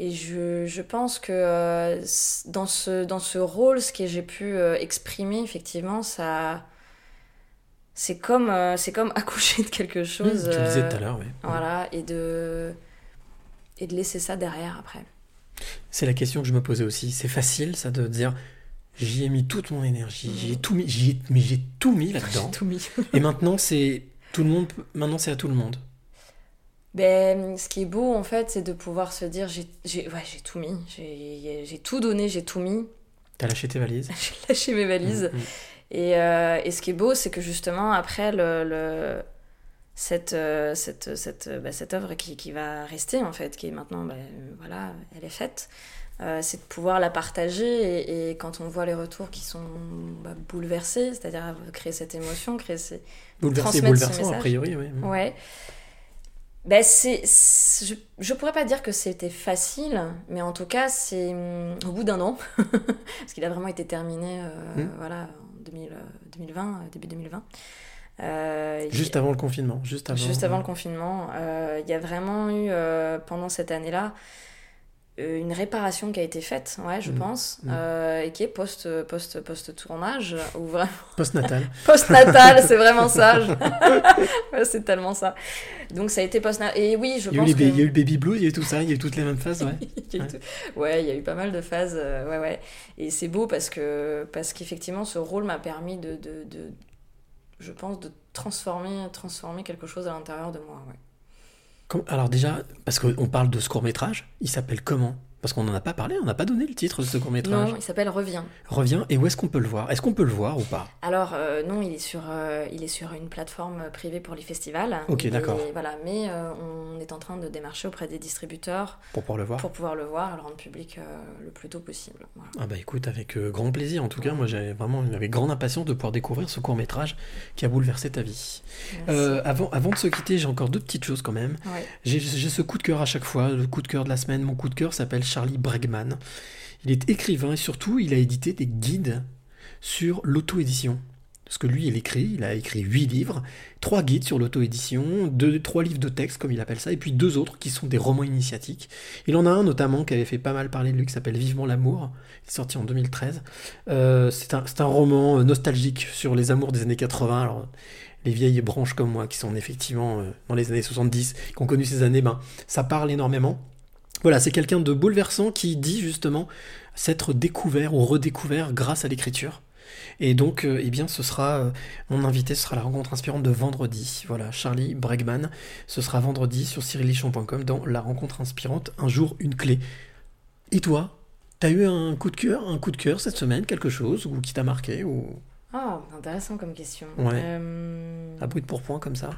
Et je, je pense que euh, dans, ce, dans ce rôle, ce que j'ai pu euh, exprimer, effectivement, ça. C'est comme, euh, c'est comme accoucher de quelque chose. tu le disais tout à l'heure, oui. Voilà, et de, et de laisser ça derrière après. C'est la question que je me posais aussi. C'est facile, ça, de dire j'y ai mis toute mon énergie, j'y ai tout mis, ai- mais j'ai tout mis là-dedans. tout mis. Et maintenant, c'est tout le monde. Maintenant, c'est à tout le monde. Ben, ce qui est beau, en fait, c'est de pouvoir se dire j'ai ouais, tout mis, j'ai tout donné, j'ai tout mis. T'as lâché tes valises. j'ai lâché mes valises. Mhm. Et, euh, et ce qui est beau, c'est que justement, après, le, le- cette, euh, cette, cette, bah, cette œuvre qui, qui va rester, en fait, qui est maintenant, ben, voilà, elle est faite, euh, c'est de pouvoir la partager. Et, et quand on voit les retours qui sont bah, bouleversés, c'est-à-dire créer cette émotion, créer ces. Bouleversé, transmettre ce a priori, oui. Ouais. Ben c'est, je, je pourrais pas dire que c'était facile, mais en tout cas, c'est au bout d'un an, parce qu'il a vraiment été terminé euh, Mm. voilà, en 2000, euh, 2020, euh, début 2020. Euh, Juste avant le confinement. Juste avant, Juste avant le confinement, euh, il y a vraiment eu, euh, pendant cette année-là, euh, une réparation qui a été faite, ouais, je Mm. pense, Mm. euh, et qui est post, post, post-tournage, ou vraiment... Postnatal. Postnatal, c'est vraiment ça. je- c'est tellement ça. Donc ça a été postnatal. Et oui, je pense que... il y a eu le baby blues, il y a eu tout ça, il y a eu toutes les mêmes phases, ouais. Il Ouais. tout- Ouais, il y a eu pas mal de phases, euh, ouais, ouais. Et c'est beau parce que parce qu'effectivement, ce rôle m'a permis de, de, de- je pense, de transformer, transformer quelque chose à l'intérieur de moi. Ouais. Alors déjà, parce qu'on parle de ce court métrage, il s'appelle comment? Parce qu'on n'en a pas parlé, on n'a pas donné le titre de ce court-métrage. Non, il s'appelle Reviens. Reviens, et où est-ce qu'on peut le voir? Est-ce qu'on peut le voir ou pas? Alors euh, non, il est sur euh, il est sur une plateforme privée pour les festivals. Ok, d'accord. Voilà, mais euh, on est en train de démarcher auprès des distributeurs Pour pouvoir le voir pour pouvoir le voir et le rendre public le plus tôt possible. Voilà. Ah bah écoute, avec grand plaisir. En tout cas, moi j'avais vraiment avec grande impatience de pouvoir découvrir ce court métrage qui a bouleversé ta vie. Avant, avant de se quitter, j'ai encore deux petites choses quand même. Ouais. J'ai ce coup de cœur à chaque fois, le coup de cœur de la semaine. Mon coup de cœur s'appelle Charlie Bregman. Il est écrivain et surtout il a édité des guides sur l'auto-édition. Parce que lui, il écrit, il a écrit huit livres, trois guides sur l'auto-édition, deux, trois livres de texte, comme il appelle ça, et puis deux autres qui sont des romans initiatiques. Il en a un notamment qui avait fait pas mal parler de lui, qui s'appelle Vivement l'amour, il est sorti en 2013. Euh, c'est un, un roman euh, nostalgique sur les amours des années 80. Alors, les vieilles branches comme moi, qui sont effectivement euh, dans les années 70, qui ont connu ces années, ben, ça parle énormément. Voilà, c'est quelqu'un de bouleversant qui dit justement s'être découvert ou redécouvert grâce à l'écriture. Et donc, euh, eh bien, ce sera euh, mon invité, ce sera la rencontre inspirante de vendredi. Voilà, Charlie Bregman, ce sera vendredi sur cyrillichon.com dans la rencontre inspirante, un jour une clé. Et toi, t'as eu un coup de cœur, un coup de cœur cette semaine, quelque chose ou qui t'a marqué ou? Ah, intéressant comme question. Ouais. Euh, à brut pour point comme ça,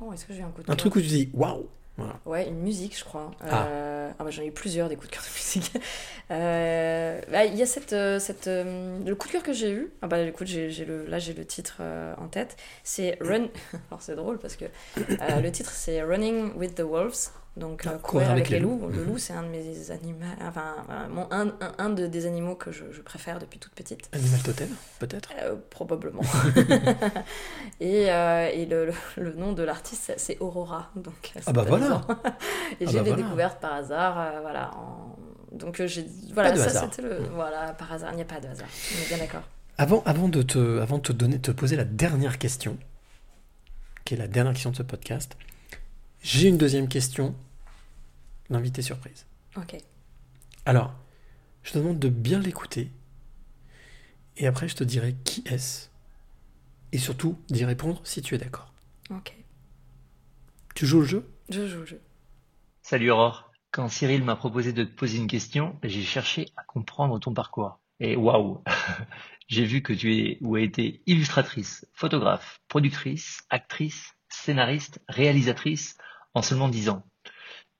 Oh, est-ce que j'ai un coup de un cœur? truc où tu dis waouh. Voilà. Ouais, une musique, je crois. Ah. Euh, ah bah, j'en ai eu plusieurs des coups de cœur de musique. Euh, bah, Il y a cette, euh, cette, euh, le coup de cœur que j'ai eu. Ah bah écoute, j'ai, j'ai le, là j'ai le titre euh, en tête. C'est Run. Alors c'est drôle parce que euh, le titre c'est Running with the Wolves. Donc euh, courir avec, les loups. Le Mhm. loup, c'est un de mes animaux. Enfin, euh, mon, un, un, un de, des animaux que je, je préfère depuis toute petite. Animal totem, peut-être? Euh, probablement. et euh, et le, le, le nom de l'artiste, c'est- Aurora. Donc, Ah bah voilà. amusant. Et Ah j'ai bah voilà. découverte par hasard. voilà. en- Donc j'ai voilà, ça c'était le voilà par hasard. Il n'y a pas de hasard. On est bien d'accord. Avant, avant de te, avant de te donner, te poser la dernière question, qui est la dernière question de ce podcast, j'ai une deuxième question. L'invité surprise. Ok. Alors, je te demande de bien l'écouter. Et après, je te dirai qui est-ce. Et surtout, d'y répondre si tu es d'accord. Ok. Tu joues au jeu? Je joue, je. Salut Aurore. Quand Cyril m'a proposé de te poser une question, j'ai cherché à comprendre ton parcours. Et waouh J'ai vu que tu es ou as été illustratrice, photographe, productrice, actrice, scénariste, réalisatrice en seulement 10 ans.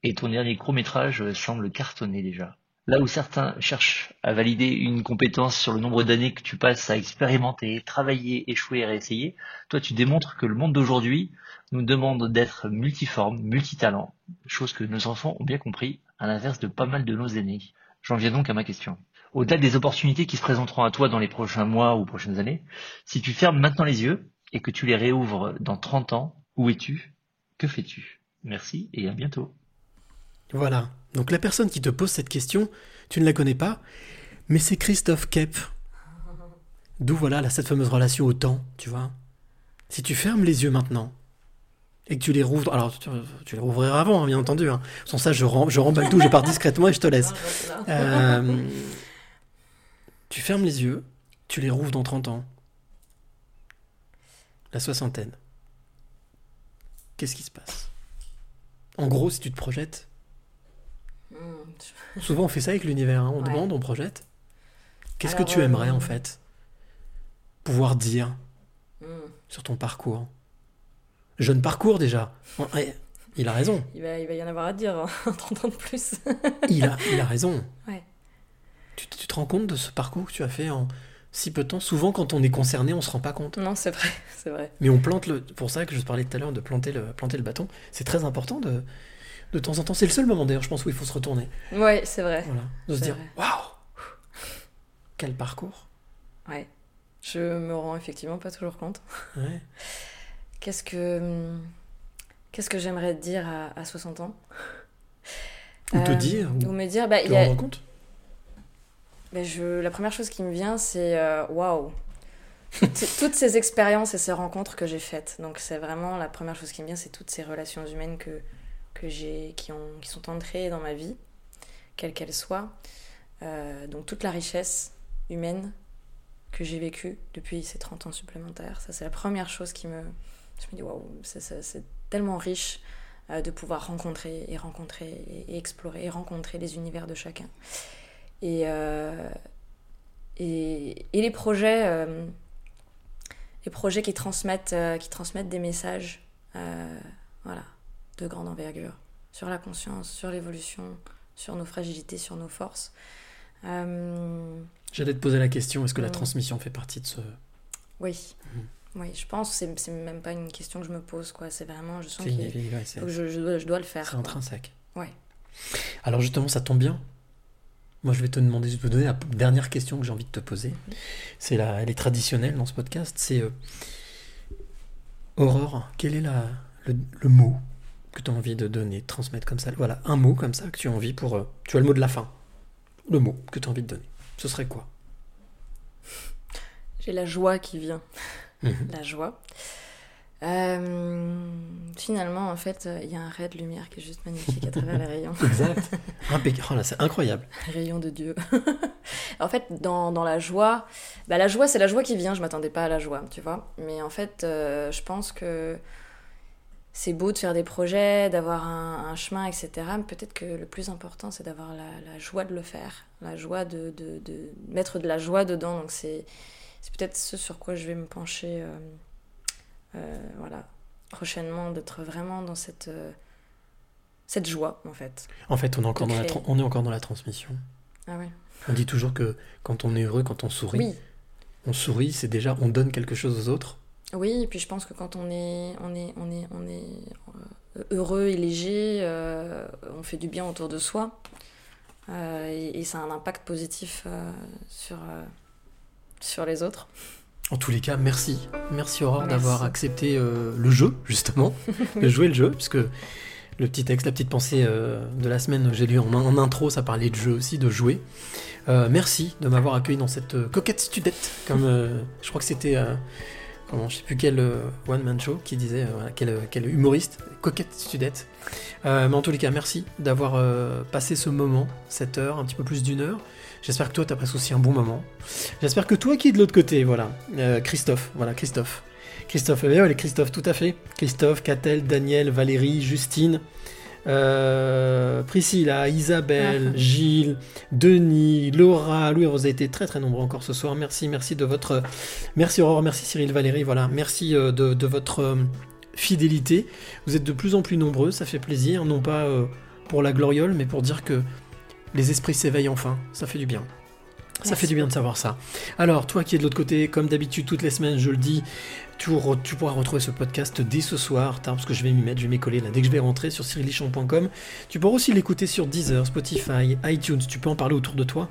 Et ton dernier court-métrage semble cartonner déjà. Là où certains cherchent à valider une compétence sur le nombre d'années que tu passes à expérimenter, travailler, échouer et réessayer, toi tu démontres que le monde d'aujourd'hui nous demande d'être multiforme, multitalent, chose que nos enfants ont bien compris, à l'inverse de pas mal de nos aînés. J'en viens donc à ma question. Au-delà des opportunités qui se présenteront à toi dans les prochains mois ou prochaines années, si tu fermes maintenant les yeux et que tu les réouvres dans 30 ans, où es-tu? Que fais-tu? Merci et à bientôt. Voilà. Donc la personne qui te pose cette question, tu ne la connais pas, mais c'est Christophe Kep. D'où voilà là, cette fameuse relation au temps, tu vois. Si tu fermes les yeux maintenant et que tu les rouvres, alors tu, tu les rouvriras avant, hein, bien entendu. Hein. Sans ça, je, rem- je remballe tout, je pars discrètement et je te laisse. Euh, tu fermes les yeux, tu les rouvres dans 30 ans. La soixantaine. Qu'est-ce qui se passe? En gros, si tu te projettes, Hmm, Souvent on fait ça avec l'univers, hein. on Ouais. demande, on projette. Qu'est-ce que tu aimerais euh, en fait? Pouvoir dire Hmm. sur ton parcours Jeune parcours déjà. Il a raison. Il va, il va y en avoir à dire hein, en 30 ans de plus. Il a, il a raison. Ouais. Tu, tu te rends compte de ce parcours que tu as fait en si peu de temps? Souvent quand on est concerné, on se rend pas compte. Non, c'est vrai, c'est vrai. Mais on plante le. Pour ça que je te parlais tout à l'heure de planter le, planter le bâton. C'est très important de, de temps en temps. C'est le seul moment d'ailleurs, je pense, où il faut se retourner. Ouais, c'est vrai. Voilà. De se dire waouh Quel parcours Ouais. Je me rends effectivement pas toujours compte. Ouais. Qu'est-ce que hum, qu'est-ce que j'aimerais te dire à, à 60 ans? Ou te Euh, dire, ou ou me dire bah te y a- rendre compte? Ben, je, la première chose qui me vient, c'est euh, waouh! Toutes- Toutes ces expériences et ces rencontres que j'ai faites. Donc, c'est vraiment la première chose qui me vient, c'est toutes ces relations humaines que, que j'ai, qui, qui sont entrées dans ma vie, quelles qu'elles soient. Euh, donc, toute la richesse humaine que j'ai vécue depuis ces 30 ans supplémentaires. Ça, c'est la première chose qui me. Je me dis waouh, c'est tellement riche. euh, de pouvoir rencontrer et rencontrer et explorer et rencontrer les univers de chacun. Et, euh, et, et, les projets, les projets qui transmettent, qui transmettent des messages, voilà, de grande envergure sur la conscience, sur l'évolution, sur nos fragilités, sur nos forces. J'allais te poser la question, est-ce que la transmission fait partie de ce... Oui. Mhm. Oui, je pense que c'est même pas une question que je me pose, quoi. C'est vraiment, je sens que je, je, dois, je, dois, le faire. C'est intrinsèque. Ouais. Alors justement, ça tombe bien. Moi, je vais te demander, je vais te donner la dernière question que j'ai envie de te poser. C'est la, elle est traditionnelle dans ce podcast. C'est euh, Aurore. Quel est la, le, mot que tu as envie de donner, de transmettre comme ça Voilà, un mot comme ça que tu as envie pour. Euh, tu as le mot de la fin. Le mot que tu as envie de donner. Ce serait quoi? J'ai la joie qui vient. Mhm. la joie. Euh, finalement, en fait, il y a un ray de lumière qui est juste magnifique à travers les rayons. Exact. Oh c'est incroyable. Rayon de Dieu. en fait, dans, dans la joie, bah, la joie, c'est la joie qui vient. Je m'attendais pas à la joie, tu vois. Mais en fait, euh, je pense que c'est beau de faire des projets, d'avoir un, chemin, etc. Mais peut-être que le plus important, c'est d'avoir la, la, joie de le faire, la joie de, de, de mettre de la joie dedans. Donc c'est peut-être ce sur quoi je vais me pencher euh, euh, voilà, prochainement, d'être vraiment dans cette, euh, cette joie, en fait. En fait, on est, encore dans la on est encore dans la transmission. Ah ouais. On dit toujours que quand on est heureux, quand on sourit, on sourit, c'est déjà, on donne quelque chose aux autres. Oui, et puis je pense que quand on est, on est, on est, on est heureux et léger, on fait du bien autour de soi. et, et, ça a un impact positif sur sur les autres. En tous les cas, merci. Merci Aurore d'avoir accepté euh, le jeu, justement, de jouer le jeu, puisque le petit texte, la petite pensée euh, de la semaine que j'ai lu en, intro, ça parlait de jeu aussi, de jouer. Euh, merci de m'avoir accueilli dans cette coquette studette, comme je crois que c'était, comment, je sais plus quel one-man show qui disait, quel, quel, humoriste, coquette studette. mais en tous les cas, merci d'avoir passé ce moment, cette heure, un petit peu plus d'une heure. J'espère que toi, t'as passé aussi un bon moment. J'espère que toi qui es de l'autre côté, voilà. Euh, Christophe, voilà, Christophe. Christophe, eh oui, Christophe, tout à fait. Christophe, Catel, Daniel, Valérie, Justine, euh, Priscilla, Isabelle, ah. Gilles, Denis, Laura, Louis, vous avez été très très nombreux encore ce soir. Merci, merci de votre. Merci Aurore, merci Cyril, Valérie, voilà. Merci euh, de, votre fidélité. Vous êtes de plus en plus nombreux, ça fait plaisir, non pas pour la gloriole, mais pour dire que les esprits s'éveillent enfin, ça fait du bien. Ça fait du bien de savoir ça. Alors, toi qui es de l'autre côté, comme d'habitude, toutes les semaines, je le dis, tu, pourras retrouver ce podcast dès ce soir, parce que je vais m'y mettre, je vais m'y coller là. Dès que je vais rentrer sur cyrilichamp.com, tu pourras aussi l'écouter sur Deezer, Spotify, iTunes, tu peux en parler autour de toi.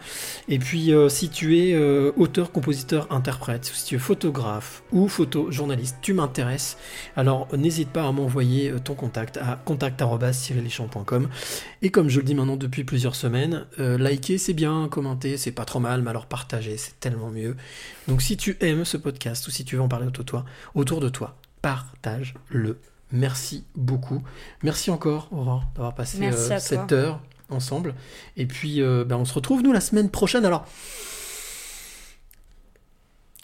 Et puis, euh, si tu es euh, auteur, compositeur, interprète, si tu es photographe ou photojournaliste, tu m'intéresses, alors n'hésite pas à m'envoyer euh, ton contact à contact.cyrilichamp.com. Et comme je le dis maintenant depuis plusieurs semaines, liker c'est bien, commenter c'est pas trop mal, mais alors partager c'est tellement mieux. Donc si tu aimes ce podcast ou si tu veux en parler autour de toi, autour de toi. Partage-le. Merci beaucoup. Merci encore, Aurore, d'avoir passé euh, cette heure ensemble. Et puis, euh, ben, on se retrouve, nous, la semaine prochaine. Alors,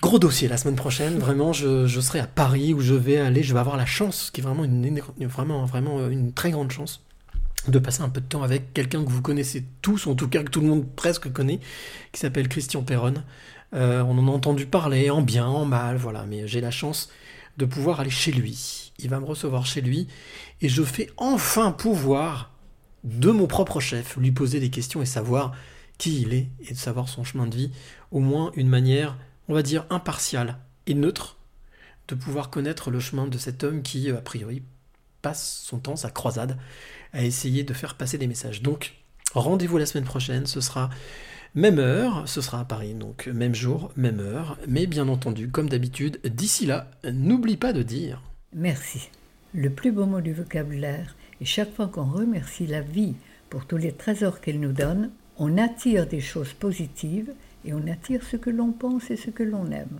gros dossier la semaine prochaine. Vraiment, je, serai à Paris où je vais aller. Je vais avoir la chance, qui est vraiment une, vraiment, vraiment euh, une très grande chance, de passer un peu de temps avec quelqu'un que vous connaissez tous, en tout cas que tout le monde presque connaît, qui s'appelle Christian Perron. Euh, on en a entendu parler en bien, en mal, voilà, mais j'ai la chance de pouvoir aller chez lui. Il va me recevoir chez lui et je fais enfin pouvoir, de mon propre chef, lui poser des questions et savoir qui il est et de savoir son chemin de vie, au moins une manière, on va dire, impartiale et neutre, de pouvoir connaître le chemin de cet homme qui, a priori, passe son temps, sa croisade, à essayer de faire passer des messages. Donc, rendez-vous la semaine prochaine, ce sera même heure, ce sera à Paris, donc même jour, même heure, mais bien entendu, comme d'habitude, d'ici là, n'oublie pas de dire Merci. Le plus beau mot du vocabulaire, et chaque fois qu'on remercie la vie pour tous les trésors qu'elle nous donne, on attire des choses positives et on attire ce que l'on pense et ce que l'on aime.